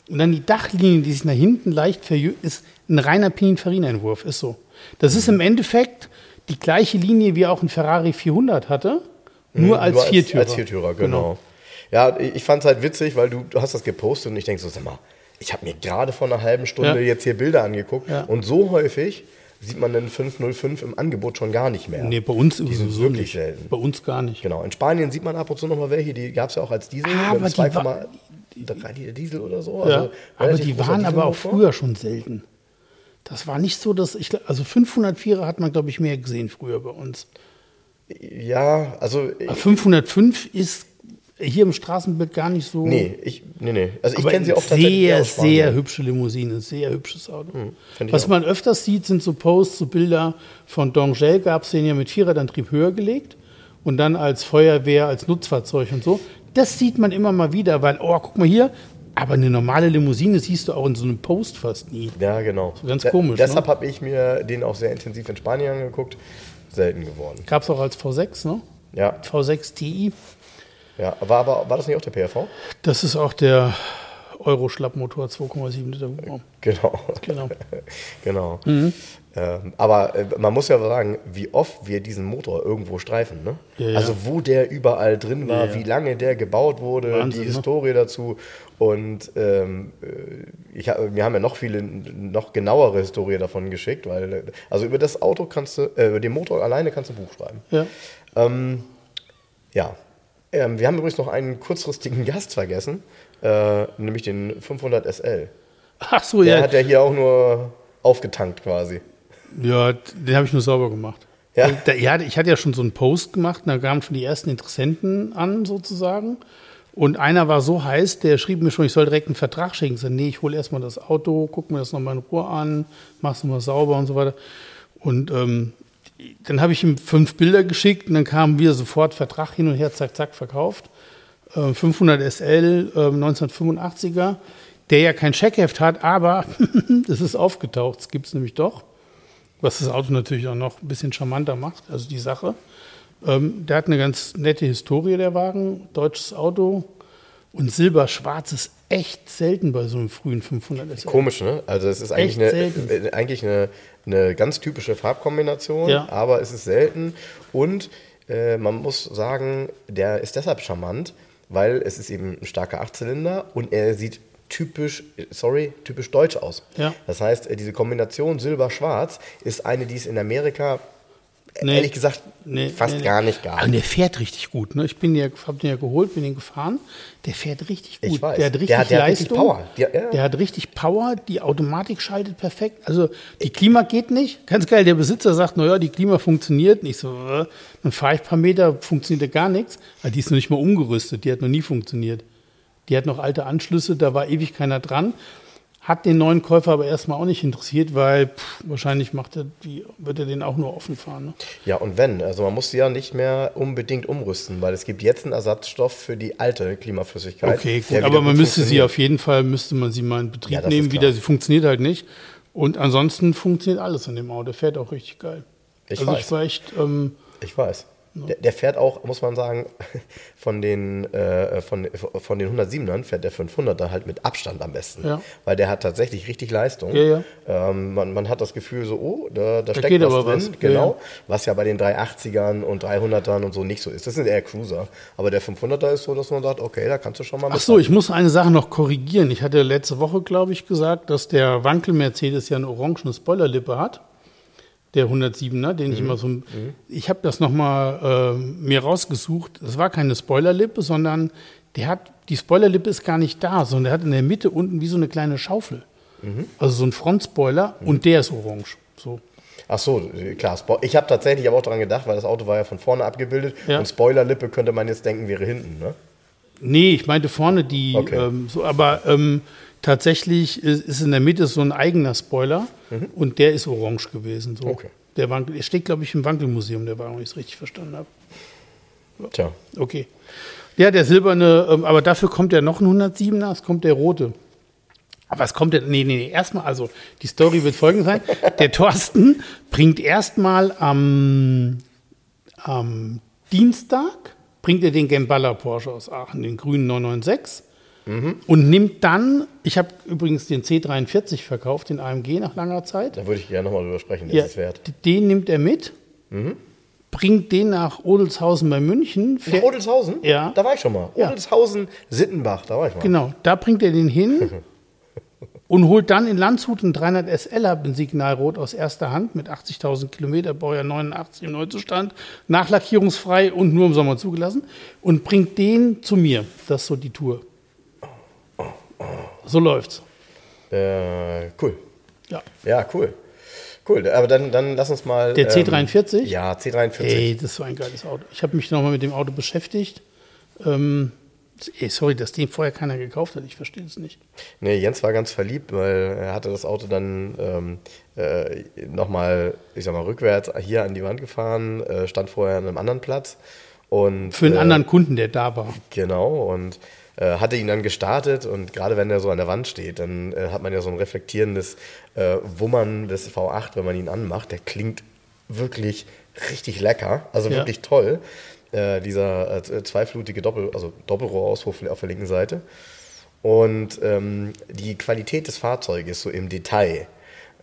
Und dann die Dachlinie, die sich nach hinten leicht verjüngt, ist ein reiner Pininfarina-Entwurf, ist so. Das ist im Endeffekt die gleiche Linie, wie auch ein Ferrari 400 hatte, nur mhm, als, nur Viertürer. Als Viertürer, genau. genau. Ja, ich fand es halt witzig, weil du, du hast das gepostet und ich denke so, sag mal, ich habe mir gerade vor einer halben Stunde ja. jetzt hier Bilder angeguckt ja. und so häufig sieht man den 505 im Angebot schon gar nicht mehr. Nee, bei uns die sind wirklich nicht. selten. Bei uns gar nicht. Genau. In Spanien sieht man ab und zu noch mal welche, die gab es ja auch als Diesel. Ah, aber 2,3 Liter Diesel oder so. Ja, also aber die waren aber auch früher schon selten. Das war nicht so, dass ich, also 504er hat man, glaube ich, mehr gesehen früher bei uns. Ja, also. 505 ist hier im Straßenbild gar nicht so. Nee, ich, nee, nee. Also ich kenne sie oft Sehr, sehr hübsche Limousine, sehr hübsches Auto. Hm, Was man öfters sieht, sind so Posts, so Bilder von Dongel, gab es den ja mit Vierradantrieb höher gelegt und dann als Feuerwehr, als Nutzfahrzeug und so. Das sieht man immer mal wieder, weil, oh, guck mal hier, aber eine normale Limousine siehst du auch in so einem Post fast nie. Ja, genau. Ganz komisch. Da, deshalb ne? habe ich mir den auch sehr intensiv in Spanien angeguckt. Selten geworden. Gab es auch als V6, ne? Ja. V6 Ti. Ja, war, aber, war das nicht auch der PRV? Das ist auch der Euro-Schlappmotor, 2,7 Liter Hubraum. Genau. Genau. genau. Mhm. Ähm, aber äh, man muss ja sagen, wie oft wir diesen Motor irgendwo streifen. Ne? Ja, ja. Also wo der überall drin war, ja, wie lange der gebaut wurde, Wahnsinn, die ne? Historie ne? dazu. Und ähm, äh, ich, wir haben ja noch viele, noch genauere Historie davon geschickt, weil also über das Auto kannst du, äh, über den Motor alleine kannst du ein Buch schreiben. Ja. Ähm, ja. Ähm, wir haben übrigens noch einen kurzfristigen Gast vergessen, äh, nämlich den 500 SL. Ach so, der ja. hat ja hier auch nur aufgetankt quasi. Ja, den habe ich nur sauber gemacht. Ja. Ja, ich hatte ja schon so einen Post gemacht, da kamen schon die ersten Interessenten an, sozusagen. Und einer war so heiß, der schrieb mir schon, ich soll direkt einen Vertrag schicken. Ich sagte, nee, ich hole erstmal das Auto, guck mir das nochmal in Ruhe an, mach's nochmal sauber und so weiter. Und ähm, dann habe ich ihm fünf Bilder geschickt und dann kam wieder sofort Vertrag hin und her, zack, zack, verkauft. Äh, 500 SL, äh, 1985er, der ja kein Checkheft hat, aber das ist aufgetaucht, das gibt es nämlich doch was das Auto natürlich auch noch ein bisschen charmanter macht, also die Sache. Ähm, der hat eine ganz nette Historie, der Wagen, deutsches Auto. Und silberschwarz ist echt selten bei so einem frühen 500 SL. Komisch, ne? Also es ist eigentlich, eine, äh, eigentlich eine, eine ganz typische Farbkombination, Ja. aber es ist selten. Und äh, man muss sagen, der ist deshalb charmant, weil es ist eben ein starker Achtzylinder und er sieht typisch, sorry, typisch deutsch aus. Ja. Das heißt, äh, diese Kombination Silber-Schwarz ist eine, die es in Amerika Nee. ehrlich gesagt Nee, fast nee, gar nicht gab. Und der fährt richtig gut. Ne? Ich bin ja, hab den ja geholt, bin den gefahren. Der fährt richtig gut. Ich weiß. Der hat richtig Der hat- der hat Leistung. richtig Power. Der- ja. Der hat richtig Power. Die Automatik schaltet perfekt. Also die Klima geht nicht. Ganz geil. Der Besitzer sagt, naja, die Klima funktioniert. Nicht so, äh, dann fahre ich ein paar Meter, funktioniert gar nichts. Aber die ist noch nicht mal umgerüstet. Die hat noch nie funktioniert. Die hat noch alte Anschlüsse. Da war ewig keiner dran. Hat den neuen Käufer aber erstmal auch nicht interessiert, weil pff, wahrscheinlich macht er die, wird er den auch nur offen fahren. Ne? Ja, und wenn, also man muss sie ja nicht mehr unbedingt umrüsten, weil es gibt jetzt einen Ersatzstoff für die alte Klimaflüssigkeit. Okay, gut, aber man müsste sie auf jeden Fall, müsste man sie mal in Betrieb Ja, nehmen wieder. Sie funktioniert halt nicht. Und ansonsten funktioniert alles an dem Auto. Der fährt auch richtig geil. Ich also weiß. ich war echt, ähm, Ich weiß. Der, der fährt auch, muss man sagen, von den, äh, von, von den 107ern fährt der 500er halt mit Abstand am besten. Ja. Weil der hat tatsächlich richtig Leistung. Ja, ja. Ähm, man, man hat das Gefühl so, oh, da, da, steckt geht was aber drin. was. Genau. Was ja bei den 380ern und 300ern und so nicht so ist. Das sind eher Cruiser. Aber der 500er ist so, dass man sagt, okay, da kannst du schon mal ach so, ich muss eine Sache noch korrigieren. Ich hatte letzte Woche, glaube ich, gesagt, dass der Wankel Mercedes ja eine orangene Spoilerlippe hat. Der 107er, den Mhm. ich immer so. Ich habe das nochmal äh, mir rausgesucht. Das war keine Spoilerlippe, sondern der hat, die Spoilerlippe ist gar nicht da, sondern der hat in der Mitte unten wie so eine kleine Schaufel. Mhm. Also so ein Frontspoiler und der ist orange. So. Ach so, klar. Ich habe tatsächlich aber auch daran gedacht, weil das Auto war ja von vorne abgebildet. Ja. Und Spoilerlippe könnte man jetzt denken, wäre hinten, ne? Nee, ich meinte vorne die, Okay. ähm, so, aber ähm, tatsächlich ist, in der Mitte so ein eigener Spoiler und der ist orange gewesen. So. Mhm. Okay. Der, Wankel, der steht, glaube ich, im Wankelmuseum, der Wagen, wenn ich es richtig verstanden habe. Tja. Okay. Ja, der silberne, ähm, aber dafür kommt ja noch ein 107er, es kommt der rote. Aber es kommt ja, nee, nee, nee, erstmal, also die Story wird folgend sein. Der Thorsten bringt erstmal am, am Dienstag, bringt er den Gemballa Porsche aus Aachen, den grünen 996. Und nimmt dann, ich habe übrigens den C43 verkauft, den AMG nach langer Zeit. Da würde ich gerne nochmal drüber sprechen, der Ja, ist es wert. den nimmt er mit, bringt den nach Odelshausen bei München. Nach Odelshausen? Ja. Da war ich schon mal. Ja. Odelshausen, Sittenbach, da war ich mal. Genau, da bringt er den hin und holt dann in Landshut einen 300 SL ab in Signalrot aus erster Hand mit 80.000 Kilometer, Baujahr 89 im Neuzustand, nachlackierungsfrei und nur im Sommer zugelassen und bringt den zu mir. Das ist so die Tour. So läuft's. Äh, cool. Ja. Ja, cool. Cool, aber dann, dann lass uns mal. Der C43? Ja, C43. Ey, das ist so ein geiles Auto. Ich habe mich nochmal mit dem Auto beschäftigt. Ähm, ey, sorry, dass den vorher keiner gekauft hat. Ich verstehe es nicht. Nee, Jens war ganz verliebt, weil er hatte das Auto dann ähm, äh, nochmal, ich sag mal, rückwärts hier an die Wand gefahren, äh, stand vorher an einem anderen Platz. Und, Für einen äh, anderen Kunden, der da war. Genau, und äh, hatte ihn dann gestartet und gerade wenn er so an der Wand steht, dann äh, hat man ja so ein reflektierendes äh, Wummern des V8, wenn man ihn anmacht. Der klingt wirklich richtig lecker, also Ja. wirklich toll. Äh, dieser äh, zweiflutige Doppel, also Doppelrohrauspuff auf der linken Seite. Und ähm, die Qualität des Fahrzeuges so im Detail,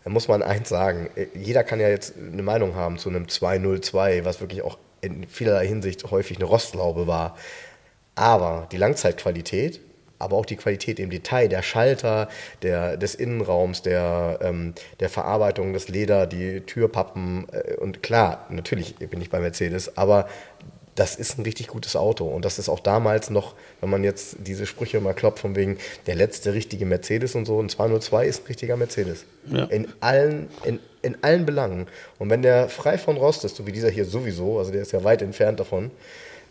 da muss man eins sagen, äh, jeder kann ja jetzt eine Meinung haben zu einem 202, was wirklich auch in vielerlei Hinsicht häufig eine Rostlaube war. Aber die Langzeitqualität, aber auch die Qualität im Detail, der Schalter, der, des Innenraums, der, ähm, der Verarbeitung, das Leder, die Türpappen äh, und klar, natürlich bin ich bei Mercedes, aber das ist ein richtig gutes Auto und das ist auch damals noch, wenn man jetzt diese Sprüche mal klopft von wegen der letzte richtige Mercedes und so, ein 202 ist ein richtiger Mercedes. Ja. In allen, in, in allen Belangen. Und wenn der frei von Rost ist, so wie dieser hier sowieso, also der ist ja weit entfernt davon,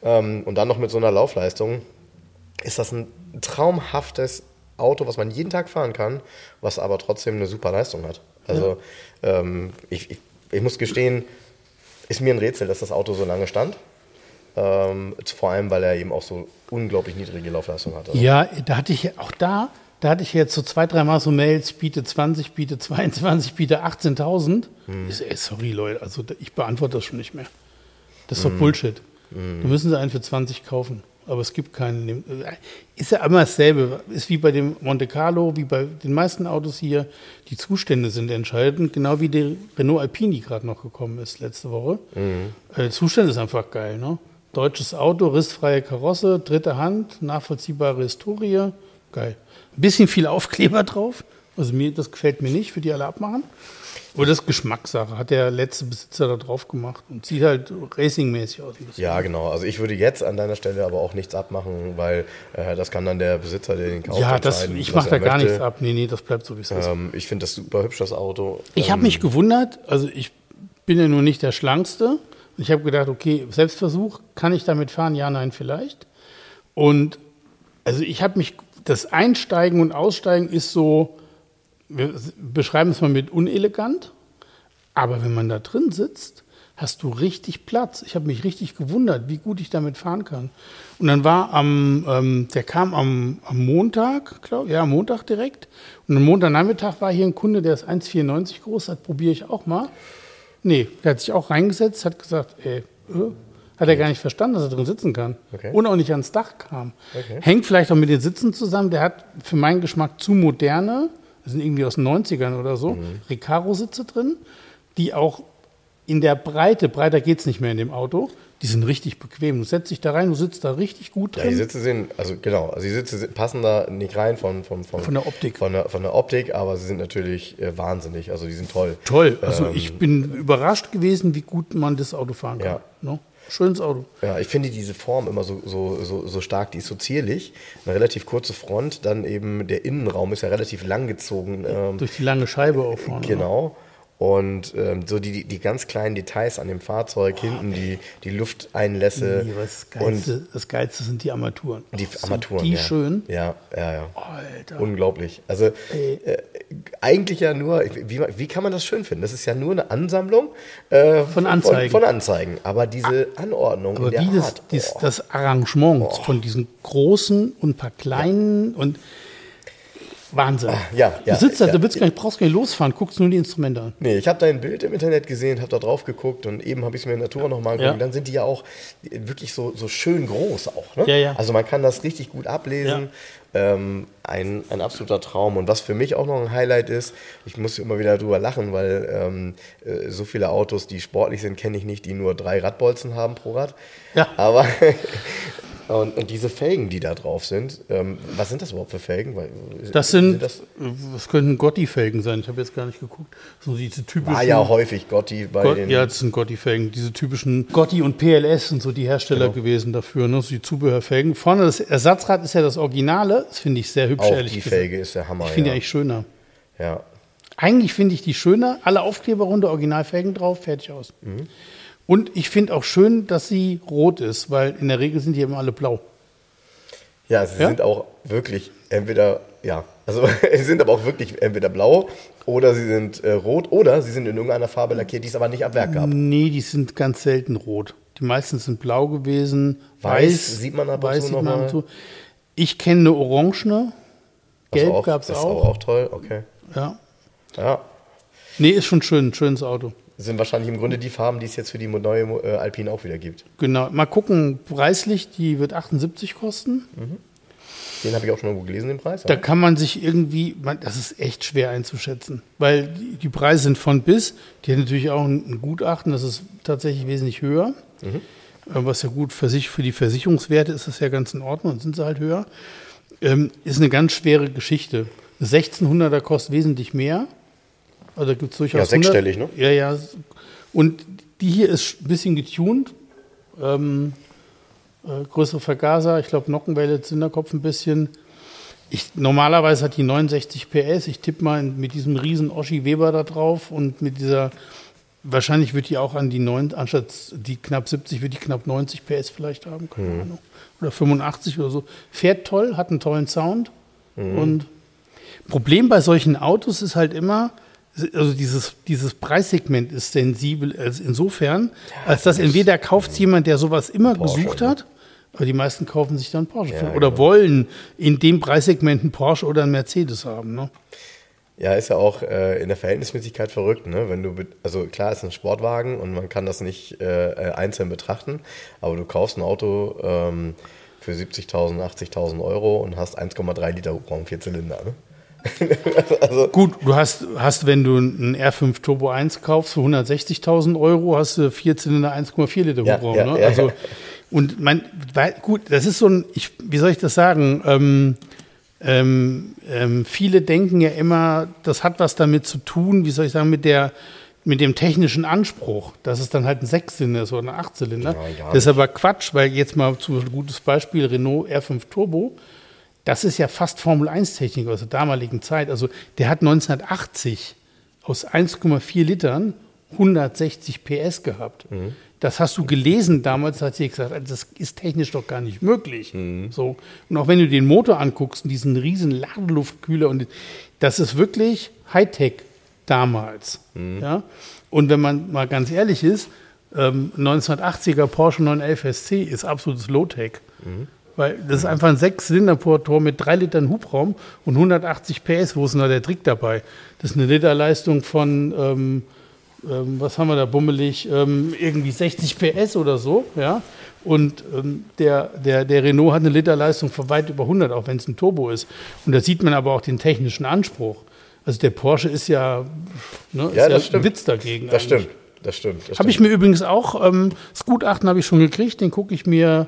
ähm, und dann noch mit so einer Laufleistung, ist das ein traumhaftes Auto, was man jeden Tag fahren kann, was aber trotzdem eine super Leistung hat. Also ähm, ich, ich, ich muss gestehen, ist mir ein Rätsel, dass das Auto so lange stand. Ähm, vor allem, weil er eben auch so unglaublich niedrige Laufleistung hat. Also, Ja, da hatte ich ja auch da, da hatte ich jetzt so zwei, dreimal so Mails, biete 20, biete 22, biete 18.000. Ich so, ey, sorry Leute, also ich beantworte das schon nicht mehr. Das ist doch Bullshit. Da müssen sie einen für 20 kaufen. aber es gibt keinen. Ist ja immer dasselbe. Ist wie bei dem Monte Carlo, wie bei den meisten Autos hier. Die Zustände sind entscheidend, genau wie der Renault Alpine gerade noch gekommen ist letzte Woche. Mhm. Äh, Zustand ist einfach geil. Ne? Deutsches Auto, rissfreie Karosse, dritte Hand, nachvollziehbare Historie. Geil. Ein bisschen viel Aufkleber drauf. Also mir, das gefällt mir nicht, für die alle abmachen. Oder das ist Geschmackssache, hat der letzte Besitzer da drauf gemacht und sieht halt racingmäßig aus. Ja, genau. Also ich würde jetzt an deiner Stelle aber auch nichts abmachen, weil äh, das kann dann der Besitzer, der den kauft, Ja, das, ich mache da gar möchte. nichts ab. Nee, nee, das bleibt so, wie es ist. Ähm, ich finde das super hübsch, das Auto. Ich ähm, habe mich gewundert, also ich bin ja nur nicht der Schlankste. Ich habe gedacht, okay, Selbstversuch, kann ich damit fahren? Ja, nein, vielleicht. Und also ich habe mich, das Einsteigen und Aussteigen ist so, wir beschreiben es mal mit unelegant, aber wenn man da drin sitzt, hast du richtig Platz. Ich habe mich richtig gewundert, wie gut ich damit fahren kann. Und dann war am, ähm, der kam am, am Montag, glaube ja, am Montag direkt. Und am Montagnachmittag war hier ein Kunde, der ist 1,94 groß, das probiere ich auch mal. Nee, der hat sich auch reingesetzt, hat gesagt, ey, äh, hat er gar nicht verstanden, dass er drin sitzen kann. Okay. Und auch nicht ans Dach kam. Okay. Hängt vielleicht auch mit den Sitzen zusammen. Der hat für meinen Geschmack zu moderne das sind irgendwie aus den 90ern oder so, mhm. Recaro-Sitze drin, die auch in der Breite, breiter geht es nicht mehr in dem Auto, die sind richtig bequem. Du setzt dich da rein, du sitzt da richtig gut drin. Ja, die Sitze sind, also genau, also die Sitze passen da nicht rein von, von, von, von der Optik. Von der, von der Optik, aber sie sind natürlich äh, wahnsinnig, also die sind toll. Toll, also ähm, ich bin überrascht gewesen, wie gut man das Auto fahren kann. Ja. Ne? Schönes Auto. Ja, ich finde diese Form immer so, so, so, so stark. Die ist so zierlich. Eine relativ kurze Front. Dann eben der Innenraum ist ja relativ lang gezogen. Ähm, Durch die lange Scheibe auch vorne. Genau. Und ähm, so die, die ganz kleinen Details an dem Fahrzeug, oh, hinten die, die Lufteinlässe. Nee, das, Geilste, und das Geilste sind die Armaturen. Die Armaturen. Sind die ja. schön? Ja, ja, ja. Alter. Unglaublich. Also äh, eigentlich ja nur, wie, wie kann man das schön finden? Das ist ja nur eine Ansammlung äh, von Anzeigen. Von, von, Anzeigen. Aber diese Anordnung Aber in der dieses, Art, dieses, das Arrangement oh. von diesen großen und ein paar kleinen ja. und Wahnsinn. Ah, ja, ja. Du sitzt da, ja, du willst gar nicht, brauchst gar nicht losfahren, guckst nur die Instrumente an. Nee, ich habe dein Bild im Internet gesehen, habe da drauf geguckt und eben habe ich es mir in der Tour nochmal angeguckt. Ja. Dann sind die ja auch wirklich so, so schön groß auch. Ne? Ja, ja. Also man kann das richtig gut ablesen. Ähm, ein, ein absoluter Traum. Und was für mich auch noch ein Highlight ist, ich muss immer wieder drüber lachen, weil ähm, äh, so viele Autos, die sportlich sind, kenne ich nicht, die nur drei Radbolzen haben pro Rad. Ja. Aber Und, und, diese Felgen, die da drauf sind, ähm, was sind das überhaupt für Felgen? Weil, das sind, sind das, das könnten Gotti-Felgen sein. Ich habe jetzt gar nicht geguckt. So diese typischen. War ja häufig Gotti bei Gott, den. Ja, das sind Gotti-Felgen. Diese typischen Gotti und PLS sind so die Hersteller genau. gewesen dafür. Ne? So die Zubehörfelgen. Vorne das Ersatzrad ist ja das Originale. Das finde ich sehr hübsch, Auch ehrlich die gesagt. Felge ist der Hammer. Ich finde ja. die eigentlich schöner. Ja. Eigentlich finde ich die schöner. Alle Aufkleber runter, Originalfelgen drauf, fertig aus. Mhm. Und ich finde auch schön, dass sie rot ist, weil in der Regel sind die immer alle blau. Ja, sie ja? sind auch wirklich entweder, ja, also sie sind aber auch wirklich entweder blau oder sie sind äh, rot oder sie sind in irgendeiner Farbe lackiert, die es aber nicht ab Werk gab. Nee, die sind ganz selten rot. Die meisten sind blau gewesen. Weiß, weiß sieht man aber weiß noch mal. Ich kenne eine orangene. Gelb gab es auch. Ist auch. auch toll, okay. Ja. Ja. Nee, ist schon schön, schönes Auto. Das sind wahrscheinlich im Grunde die Farben, die es jetzt für die neue äh, Alpine auch wieder gibt. Genau. Mal gucken, preislich, die wird 78 kosten. Mhm. Den habe ich auch schon irgendwo gelesen, den Preis. Da kann man sich irgendwie, man, das ist echt schwer einzuschätzen, weil die, die, Preise sind von bis. Die hat natürlich auch ein, ein, Gutachten, das ist tatsächlich wesentlich höher. Mhm. Äh, was ja gut für, sich, für die Versicherungswerte ist das ja ganz in Ordnung, und sind sie halt höher. Ähm, ist eine ganz schwere Geschichte. 1600er kostet wesentlich mehr. Also gibt es durchaus. Ja, sechsstellig, 100, ne? Ja, ja. Und die hier ist ein bisschen getuned. Ähm, äh, größere Vergaser, ich glaube Nockenwelle, Zinderkopf ein bisschen. Ich, normalerweise hat die 69 PS. Ich tippe mal mit diesem riesen Oschi Weber da drauf und mit dieser, wahrscheinlich wird die auch an die 9, anstatt die knapp 70, wird die knapp 90 PS vielleicht haben, keine mhm. Ahnung. Oder 85 oder so. Fährt toll, hat einen tollen Sound. Mhm. Und Problem bei solchen Autos ist halt immer, also dieses, dieses Preissegment ist sensibel also insofern, als dass entweder kauft jemand, der sowas immer Porsche, gesucht hat, aber die meisten kaufen sich dann Porsche ja, oder genau. wollen in dem Preissegment einen Porsche oder einen Mercedes haben. Ne? Ja, ist ja auch äh, in der Verhältnismäßigkeit verrückt, ne? Wenn du, also klar ist ein Sportwagen und man kann das nicht äh, einzeln betrachten, aber du kaufst ein Auto, ähm, für 70.000, 80.000 Euro und hast 1,3 Liter Hubraum, vier Zylinder. Ne? Gut, du hast, hast, wenn du einen R5 Turbo 1 kaufst für 160.000 Euro, hast du vier Zylinder 1,4 Liter Ja, Hubraum. ja, ne? ja, also, ja. Und mein, weil, gut, das ist so ein, ich, wie soll ich das sagen? Ähm, ähm, ähm, viele denken ja immer, das hat was damit zu tun, wie soll ich sagen, mit der mit dem technischen Anspruch, dass es dann halt ein Sechszylinder ist oder ein Achtzylinder. Gar das ist aber Quatsch, weil jetzt mal zu ein gutes Beispiel Renault R5 Turbo, das ist ja fast Formel 1 Technik aus der damaligen Zeit. Also der hat 1980 aus 1,4 Litern 160 PS gehabt. Das hast du gelesen damals, hat sie gesagt, also das ist technisch doch gar nicht möglich. So. Und auch wenn du den Motor anguckst, diesen riesen Ladeluftkühler, und das ist wirklich Hightech damals. Ja? Und wenn man mal ganz ehrlich ist, ähm, 1980er Porsche 911 SC ist absolutes Low-Tech. Weil das ist einfach ein Sechs-Zylinder-Motor mit drei Litern Hubraum und 180 PS. Wo ist denn da der Trick dabei? Das ist eine Literleistung von, ähm, ähm, was haben wir da bummelig, ähm, irgendwie 60 PS oder so. Ja? Und ähm, der, der, der Renault hat eine Literleistung von weit über 100, auch wenn es ein Turbo ist. Und da sieht man aber auch den technischen Anspruch. Also der Porsche ist ja, ne, ist Ja, ja das ein stimmt. Witz dagegen. Das eigentlich. stimmt, das stimmt. Das Habe ich mir übrigens auch, ähm, das Gutachten habe ich schon gekriegt, den gucke ich mir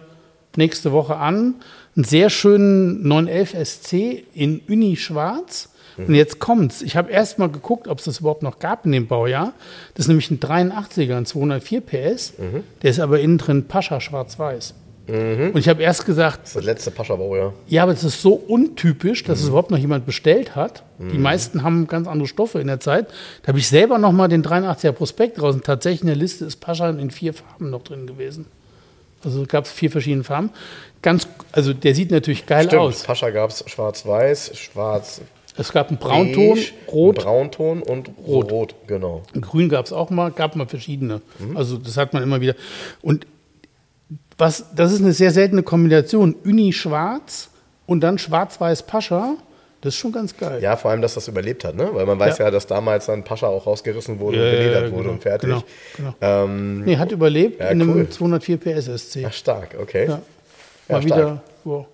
nächste Woche an. Einen sehr schönen 911 SC in Uni Schwarz. Und jetzt kommt's. Ich habe erst mal geguckt, ob es das überhaupt noch gab in dem Baujahr. Das ist nämlich ein 83er, ein 204 PS. Der ist aber innen drin Pascha schwarz-weiß. Und ich habe erst gesagt, Das ist das letzte Pascha-Bau, ja. aber das ist so untypisch, dass es überhaupt noch jemand bestellt hat. Die meisten haben ganz andere Stoffe in der Zeit. Da habe ich selber noch mal den 83er Prospekt raus und tatsächlich in der Liste ist Pascha in vier Farben noch drin gewesen. Also gab es vier verschiedene Farben. Ganz, also der sieht natürlich geil Stimmt, aus. Pascha gab es schwarz-weiß, schwarz Es gab einen Braunton, beige, Rot, Braunton und Rot. Rot, genau. Grün gab es auch mal, gab mal verschiedene. Mhm. Also das hat man immer wieder. Und was, das ist eine sehr seltene Kombination. Uni schwarz und dann schwarz-weiß Pascha. Das ist schon ganz geil. Ja, vor allem, dass das überlebt hat, ne? Weil man weiß Ja. ja, dass damals dann Pascha auch rausgerissen wurde Ja, und beledert wurde genau, und fertig. genau, genau. Ähm, Nee, hat überlebt in einem cool. 204 PS SC. ach, stark, okay. Ja. Mal stark. wieder wow.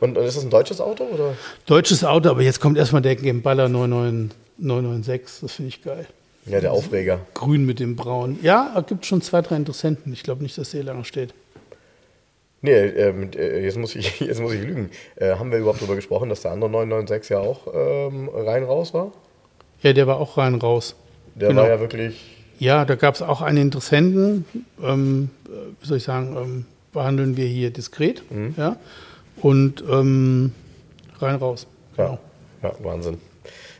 Und, und ist das ein deutsches Auto? Oder? deutsches Auto, aber jetzt kommt erstmal der Gemballa 99 996. Das finde ich geil. Ja, der Aufreger. Grün mit dem Braun. Ja, es gibt schon zwei, drei Interessenten. Ich glaube nicht, dass der lange steht. Nee, ähm, äh, jetzt, muss ich, jetzt muss ich lügen. Äh, haben wir überhaupt darüber gesprochen, dass der andere 996 ja auch ähm, rein raus war? Ja, der war auch rein raus. Der Genau. war ja wirklich. Ja, da gab es auch einen Interessenten. Ähm, äh, wie soll ich sagen, ähm, behandeln wir hier diskret. Mhm. Ja. Und ähm, rein raus. Genau. Ja, ja Wahnsinn.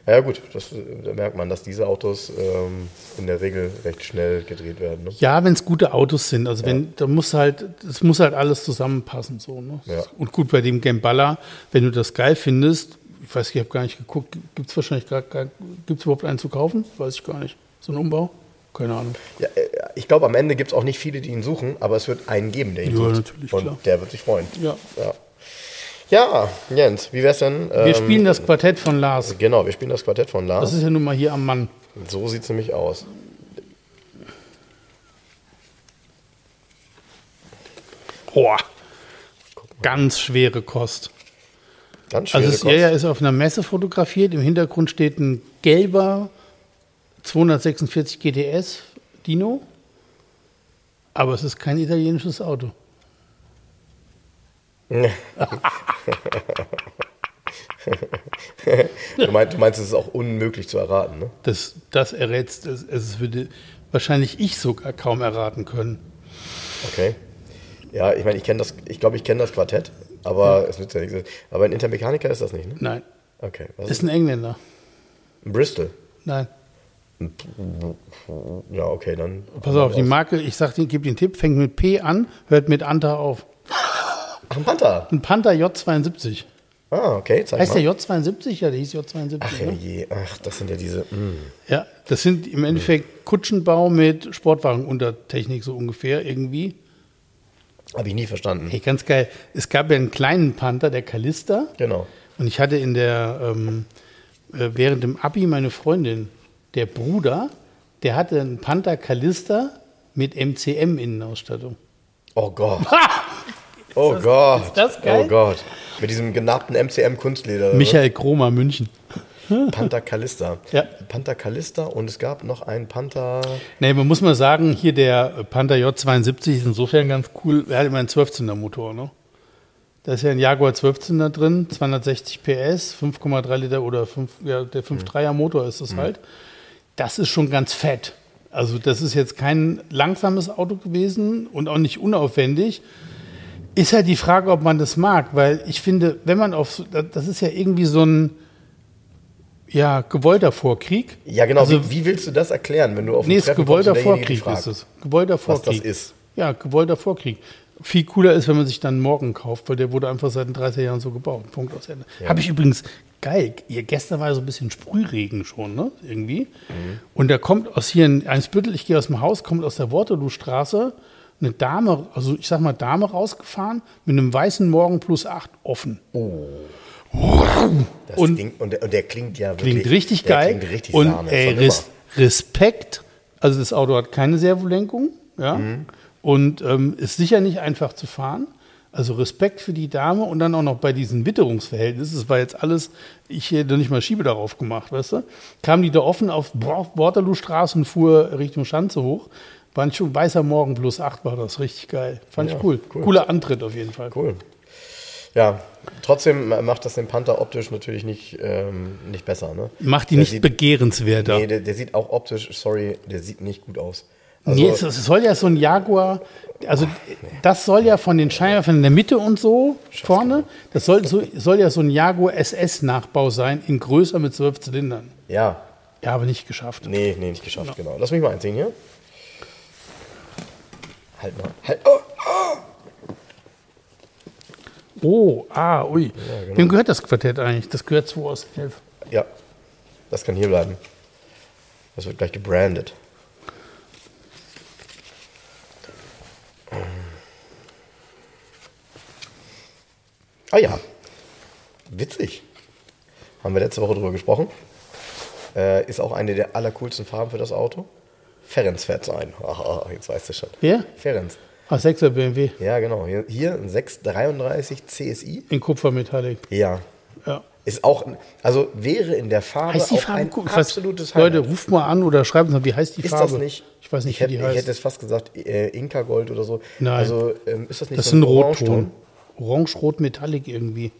Ja, gut, das, da merkt man, dass diese Autos ähm, in der Regel recht schnell gedreht werden. Ne? Ja, wenn es gute Autos sind. Also wenn, da muss halt, es muss halt alles zusammenpassen. So, ne? Ja. Und gut, bei dem Gamballa, wenn du das geil findest, ich weiß, ich habe gar nicht geguckt, gibt es wahrscheinlich gar, gar gibt es überhaupt einen zu kaufen? Weiß ich gar nicht. So ein Umbau? Keine Ahnung. Ja, äh, ich glaube, am Ende gibt es auch nicht viele, die ihn suchen, aber es wird einen geben, der ihn Ja, sucht. natürlich, Und klar. der wird sich freuen. Ja. Ja, ja Jens, wie wär's denn? Wir ähm, spielen das Quartett von Lars. Genau, wir spielen das Quartett von Lars. Das ist ja nun mal hier am Mann. So sieht es nämlich aus. Boah. Ganz schwere Kost. Ganz schwere Also es, Kost. ja, ist auf einer Messe fotografiert. Im Hintergrund steht ein gelber 246 GTS Dino. Aber es ist kein italienisches Auto. Du, meinst, du meinst, es ist auch unmöglich zu erraten, ne? Das, das errätst, es, es würde wahrscheinlich ich sogar kaum erraten können. Okay. Ja, ich meine, ich kenne das, ich glaube, ich kenne das Quartett, aber es nützt ja nichts. Aber ein Intermechaniker ist das nicht, ne? Nein. Okay. Was Ist ein Engländer. ein Bristol. Nein. Ja, okay, dann. Pass auf, die Marke, ich sag dir, gebe den Tipp, fängt mit P an, hört mit Anta auf. Ach, ein Panther. Ein Panther J72. Ah, okay, zeig Heißt mal. der J72? Ja, der hieß J72. Ach, ne? je, ach, das sind ja diese. mm. Ja, das sind im Endeffekt Kutschenbau mit Sportwagenuntertechnik so ungefähr irgendwie. Habe ich nie verstanden. Hey, ganz geil. Es gab ja einen kleinen Panther, der Callista. Genau. Und ich hatte in der, ähm, äh, während dem Abi meine Freundin, der Bruder, der hatte einen Panther Callista mit MCM-Innenausstattung. Oh Gott. Oh Gott. ist das geil? Oh Gott. Mit diesem genappten MCM-Kunstleder. Michael Kromer, München. Panther Callista. Ja. Panther Callista und es gab noch einen Panther. Nee, man muss mal sagen, hier der Panther J72 ist insofern ganz cool. Er hat immer einen 12-Zylinder Motor, ne? Da ist ja ein Jaguar 12-Zylinder drin, 260 PS, 5,3 Liter oder 5, ja, der 5,3er Motor ist das halt. Das ist schon ganz fett. Also das ist jetzt kein langsames Auto gewesen und auch nicht unaufwendig. Ist halt die Frage, ob man das mag, weil ich finde, wenn man auf, das ist ja irgendwie so ein, ja, gewollter Vorkrieg. Ja, genau. Also, wie, wie willst du das erklären, wenn du auf Nee, ein ist gewollter Vorkrieg fragt, ist es. Gewollter Was Vorkrieg. das ist. Ja, gewollter Vorkrieg. Viel cooler ist, wenn man sich dann morgen kauft, weil der wurde einfach seit den 30 Jahren so gebaut. Punkt aus Ende. Habe ich übrigens geil. Ihr gestern war so ein bisschen Sprühregen schon, ne? Irgendwie. Und da kommt aus hier in Einsbüttel, ich gehe aus dem Haus, kommt aus der Waterloo-Straße eine Dame, also ich sag mal Dame rausgefahren mit einem weißen Morgen plus 8 offen. Das Und- klingt, und, der, und der klingt ja wirklich. Klingt richtig geil. Klingt richtig und Sahne, ey, Res. Respekt. Also das Auto hat keine Servolenkung, ja. Mhm. Und ähm, ist sicher nicht einfach zu fahren. Also Respekt für die Dame und dann auch noch bei diesen Witterungsverhältnissen. Das war jetzt alles, ich hätte nicht mal Schiebe darauf gemacht, weißt du? Kam die da offen auf Waterloo-Straße und fuhr Richtung Schanze hoch. War ein schon weißer Morgen plus 8 war das richtig geil. Fand Ja, ich cool. cool. Cooler Antritt auf jeden Fall. Cool. Ja, trotzdem macht das den Panther optisch natürlich nicht, ähm, nicht besser. Ne? Macht die Der nicht sieht- begehrenswerter. Nee, der, der sieht auch optisch, sorry, der sieht nicht gut aus. Also, nee, es, soll ja so ein Jaguar, also das soll ja von den Scheinwerfern in der Mitte und so vorne, das soll, so, soll ja so ein Jaguar SS-Nachbau sein, in größer mit zwölf Zylindern. ja, Ja, aber nicht geschafft. nee, nee, nicht geschafft, genau. Lass mich mal einziehen hier. Halt mal. Halt. Oh, Oh, ah, ui. genau. Wem gehört das Quartett eigentlich? Das gehört 2 aus 11. ja, das kann hier bleiben. Das wird gleich gebrandet. Ah ja, witzig. Haben wir letzte Woche drüber gesprochen. Äh, ist auch eine der allercoolsten Farben für das Auto. Ferenc fährt so ein. Aha, jetzt weißt du schon. Wer? Ferenc. Ah, 6er BMW Ja, genau. Hier, hier ein 633 CSI. in Kupfermetallic. Ja. Ja. Ist auch, also wäre in der Farbe Heißt die Farbe ein? Ich weiß- absolutes Leute, Highlight. ruft mal an oder schreibt uns mal, wie heißt die Ist Farbe? das nicht? Ich weiß nicht, ich wie hätte, die Ich heißt. hätte es fast gesagt, äh, Inka Gold oder so. Nein. Also ähm, ist das nicht das ist so ein Orangeton? Rotton. Orange-Rot Metallic irgendwie.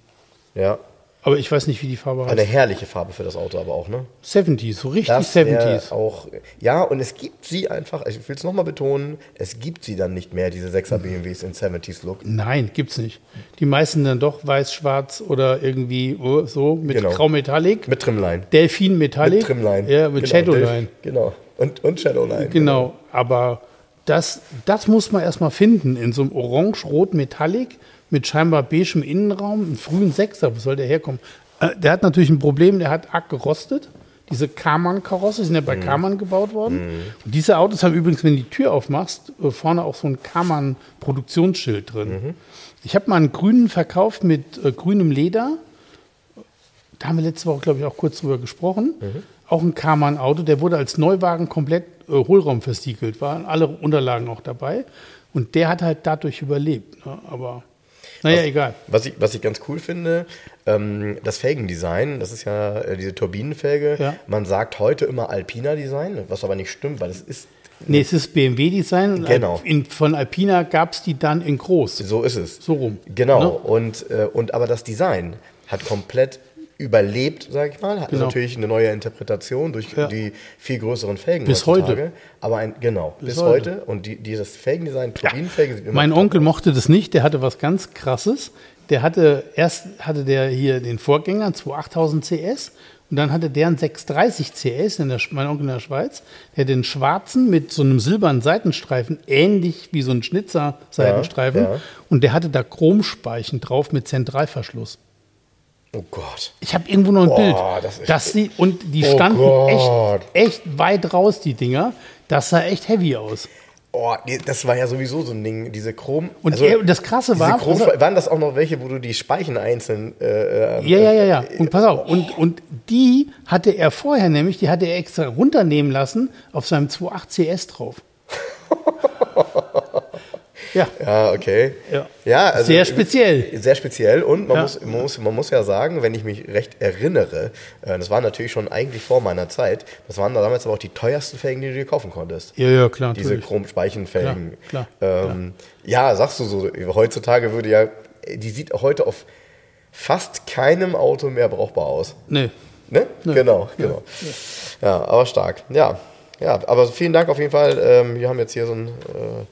Ja. Aber ich weiß nicht, wie die Farbe heißt. Eine herrliche Farbe für das Auto aber auch, ne? 70s, so richtig Das wär 70s. auch, ja, und es gibt sie einfach, ich will es nochmal betonen, es gibt sie dann nicht mehr, diese 6er BMWs in 70s Look. Nein, gibt's nicht. Die meisten dann doch weiß, schwarz oder irgendwie oh, so mit Genau. Grau Metallic, Mit Trimline. Delfin Metallic, Mit Trimline. ja, mit genau, Shadowline. Genau. Und, und Shadowline. Genau, aber das, das muss man erstmal finden in so einem orange-rot Metallic mit scheinbar beigem Innenraum, einem frühen Sechser, wo soll der herkommen? Äh, der hat natürlich ein Problem, der hat arg gerostet. Diese Karmann-Karosse sind ja Mhm. bei Karmann gebaut worden. Und diese Autos haben übrigens, wenn du die Tür aufmachst, äh, vorne auch so ein Karmann-Produktionsschild drin. Mhm. Ich habe mal einen grünen verkauft mit äh, grünem Leder. Da haben wir letzte Woche, glaube ich, auch kurz drüber gesprochen. Auch ein Karmann-Auto, der wurde als Neuwagen komplett äh, Hohlraum versiegelt, waren alle Unterlagen auch dabei. Und der hat halt dadurch überlebt. Ne? Aber naja, egal. Was ich, was ich ganz cool finde, ähm, das Felgendesign, das ist ja äh, diese Turbinenfelge. Ja. Man sagt heute immer Alpina Design, was aber nicht stimmt, weil es ist, Nee, es ist BMW-Design. Genau. In, von Alpina gab es die dann in groß. so ist es. So rum. Genau. Ne? Und, äh, und aber das Design hat komplett überlebt, sage ich mal. Hat Genau. natürlich eine neue Interpretation durch Ja. die viel größeren Felgen Bis heutzutage. heute. Aber ein, genau, bis, heute. heute. Und die, dieses Felgendesign, Turbinenfelge, sieht immer Mein Onkel aus. mochte das nicht, der hatte was ganz krasses. Der hatte erst hatte der hier den Vorgänger, einen 28000 CS, und dann hatte der einen 630 CS, in der, mein Onkel in der Schweiz. Der den schwarzen mit so einem silbernen Seitenstreifen, ähnlich wie so ein Schnitzer-Seitenstreifen. Ja, ja. Und der hatte da Chromspeichen drauf mit Zentralverschluss. Oh Gott. Ich habe irgendwo noch ein Boah, Bild. das dass die, und die Oh standen Gott. echt, echt weit raus, die Dinger. Das sah echt heavy aus. Oh, das war ja sowieso so ein Ding, diese Chrom. Und er- das Krasse war- Chrom, waren das auch noch welche, wo du die Speichen einzeln. Äh, äh, Ja, ja, ja, ja. Und pass auf, und, und die hatte er vorher nämlich, die hatte er extra runternehmen lassen auf seinem 2.8 CS drauf. Ja. Ja, okay. Ja. Ja, also Sehr speziell. Sehr speziell und man, Ja. muss, man, muss, man muss ja sagen, wenn ich mich recht erinnere, äh, das war natürlich schon eigentlich vor meiner Zeit, das waren damals aber auch die teuersten Felgen, die du dir kaufen konntest. Ja, ja, klar. Diese. Chromspeichenfelgen. Klar, klar, ähm, ja, sagst du so, heutzutage würde ja, die sieht heute auf fast keinem Auto mehr brauchbar aus. Nee. Ne? Genau, genau. Ja, aber stark. Ja. Ja, aber vielen Dank auf jeden Fall. Ähm, wir haben jetzt hier so ein, äh,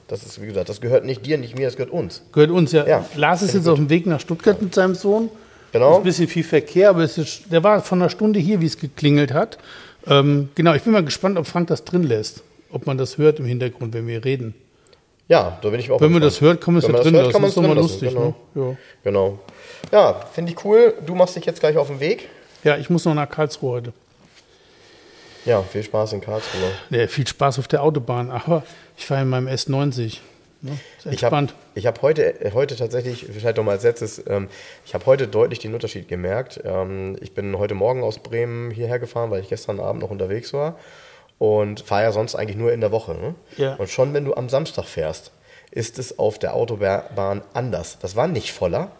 das ist, wie gesagt, das gehört nicht dir, nicht mir, das gehört uns. Gehört uns ja. Ja. Lars ist jetzt auf dem Weg nach Stuttgart mit seinem Sohn. Genau. Ist ein bisschen viel Verkehr, aber es ist, der war von einer Stunde hier, wie es geklingelt hat. Ähm, genau, ich bin mal gespannt, ob Frank das drin lässt. Ob man das hört im Hintergrund, wenn wir reden. Ja, da bin ich auch Wenn man das hört, kann man es ja drin hört, lassen. kann Das ist doch mal drin lassen, lustig, genau. ne? Genau. Ja, finde ich cool. Du machst dich jetzt gleich auf den Weg. Ja. ja, ich muss noch nach Karlsruhe heute. Ja, viel Spaß in Karlsruhe. Ja, viel Spaß auf der Autobahn, aber ich fahre in meinem S90. Ne? Ich habe hab heute, äh, heute tatsächlich, vielleicht noch mal als letztes, ähm, ich habe heute deutlich den Unterschied gemerkt. Ähm, ich bin heute Morgen aus Bremen hierher gefahren, weil ich gestern Abend noch unterwegs war und fahre ja sonst eigentlich nur in der Woche. Ne? Ja. Und schon wenn du am Samstag fährst, ist es auf der Autobahn anders. Das war nicht voller,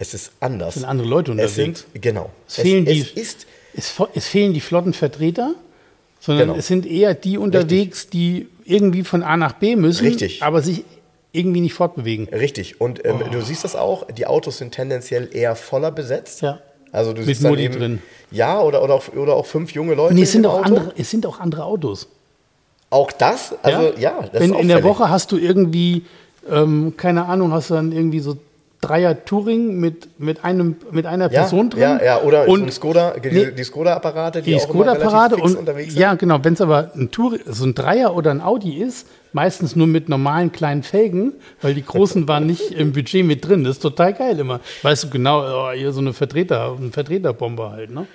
es ist anders. Es sind andere Leute Es unterwegs. sind, genau. Es fehlen die- es ist Es, es fehlen die flotten Vertreter, sondern Genau. es sind eher die unterwegs, die irgendwie von A nach B müssen, Richtig. aber sich irgendwie nicht fortbewegen. Richtig. Und ähm, du siehst das auch, die Autos sind tendenziell eher voller besetzt. Ja. Also du Mit siehst dann Mutti eben, drin. Ja, oder, oder, auch, oder auch fünf junge Leute Nee, es sind, auch Auto. andere, es sind auch andere Autos. Auch das? Also ja, das Wenn, ist in der. Woche hast du irgendwie, ähm, keine Ahnung, hast du dann irgendwie so Dreier Touring mit, mit, einem, mit einer ja, Person drin. Ja, ja, oder und so Skoda, die, Nee. die Skoda-Apparate, die, die fix und unterwegs sind. ja genau, wenn es aber ein Tour, so ein Dreier oder ein Audi ist, meistens nur mit normalen kleinen Felgen, weil die großen waren nicht im Budget mit drin. Das ist total geil immer. Weißt du genau, oh, hier so eine Vertreter, ein Vertreterbomber halt, ne?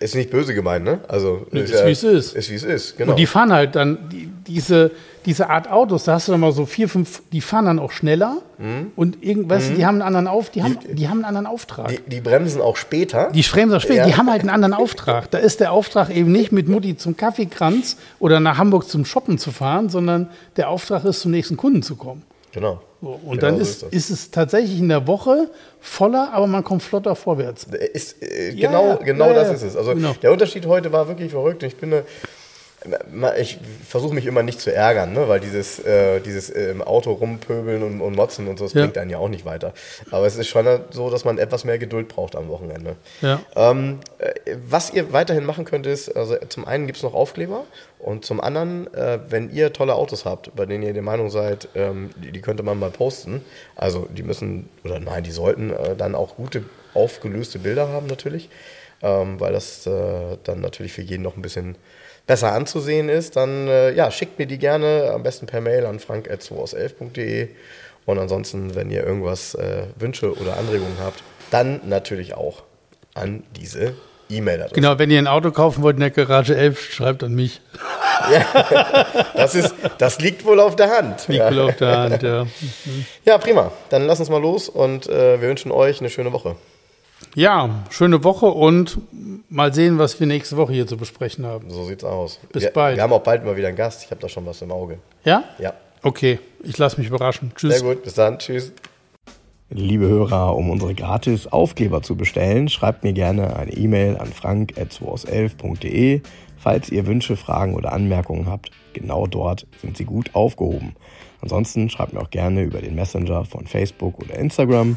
Ist nicht böse gemeint, ne? Also Nee, ist, wie es ist. Ist wie es ist, genau. Und die fahren halt dann, die, diese, diese Art Autos, da hast du dann mal so vier, fünf, die fahren dann auch schneller und irgend, weißt du, die haben einen anderen Auf, die haben, die haben einen anderen Auftrag. Mhm. die, die bremsen auch später. Die Fremser spät, Ja. die haben halt einen anderen Auftrag. Da ist der Auftrag eben nicht mit Mutti zum Kaffeekranz oder nach Hamburg zum Shoppen zu fahren, sondern der Auftrag ist zum nächsten Kunden zu kommen. Genau. So, und Genau dann so ist, das. ist es tatsächlich in der Woche voller, aber man kommt flotter vorwärts. Ist, äh, Ja, genau ja, genau ja, das ist es. Also Genau. der Unterschied heute war wirklich verrückt. Ich bin, äh, ich versuche mich immer nicht zu ärgern, ne? weil dieses, äh, dieses äh, im Auto rumpöbeln und, und motzen und so, das Ja. bringt einen ja auch nicht weiter. Aber es ist schon so, dass man etwas mehr Geduld braucht am Wochenende. Ja. Ähm, äh, was ihr weiterhin machen könnt, ist, also zum einen gibt es noch Aufkleber und zum anderen, äh, wenn ihr tolle Autos habt, bei denen ihr der Meinung seid, ähm, die, die könnte man mal posten. Also die müssen, oder nein, die sollten äh, dann auch gute aufgelöste Bilder haben natürlich, ähm, weil das äh, dann natürlich für jeden noch ein bisschen besser anzusehen ist, dann äh, ja, schickt mir die gerne am besten per Mail an frank.2aus11.de und ansonsten, wenn ihr irgendwas äh, Wünsche oder Anregungen habt, dann natürlich auch an diese E-Mail-Adresse. Genau, wenn ihr ein Auto kaufen wollt in der Garage 11, schreibt an mich. Das, ist, das liegt wohl auf der Hand. Liegt Ja. wohl auf der Hand, ja. ja, prima. Dann lass uns mal los und äh, wir wünschen euch eine schöne Woche. Ja, schöne Woche und mal sehen, was wir nächste Woche hier zu besprechen haben. So sieht's aus. Bis wir, bald. Wir haben auch bald mal wieder einen Gast. Ich habe da schon was im Auge. Ja? Ja, Okay, ich lasse mich überraschen. Tschüss. sehr gut. Bis dann. Tschüss. Liebe Hörer, um unsere gratis Aufkleber zu bestellen, schreibt mir gerne eine E-Mail an frank.2aus11.de. Falls ihr Wünsche, Fragen oder Anmerkungen habt, genau dort sind sie gut aufgehoben. Ansonsten schreibt mir auch gerne über den Messenger von Facebook oder Instagram.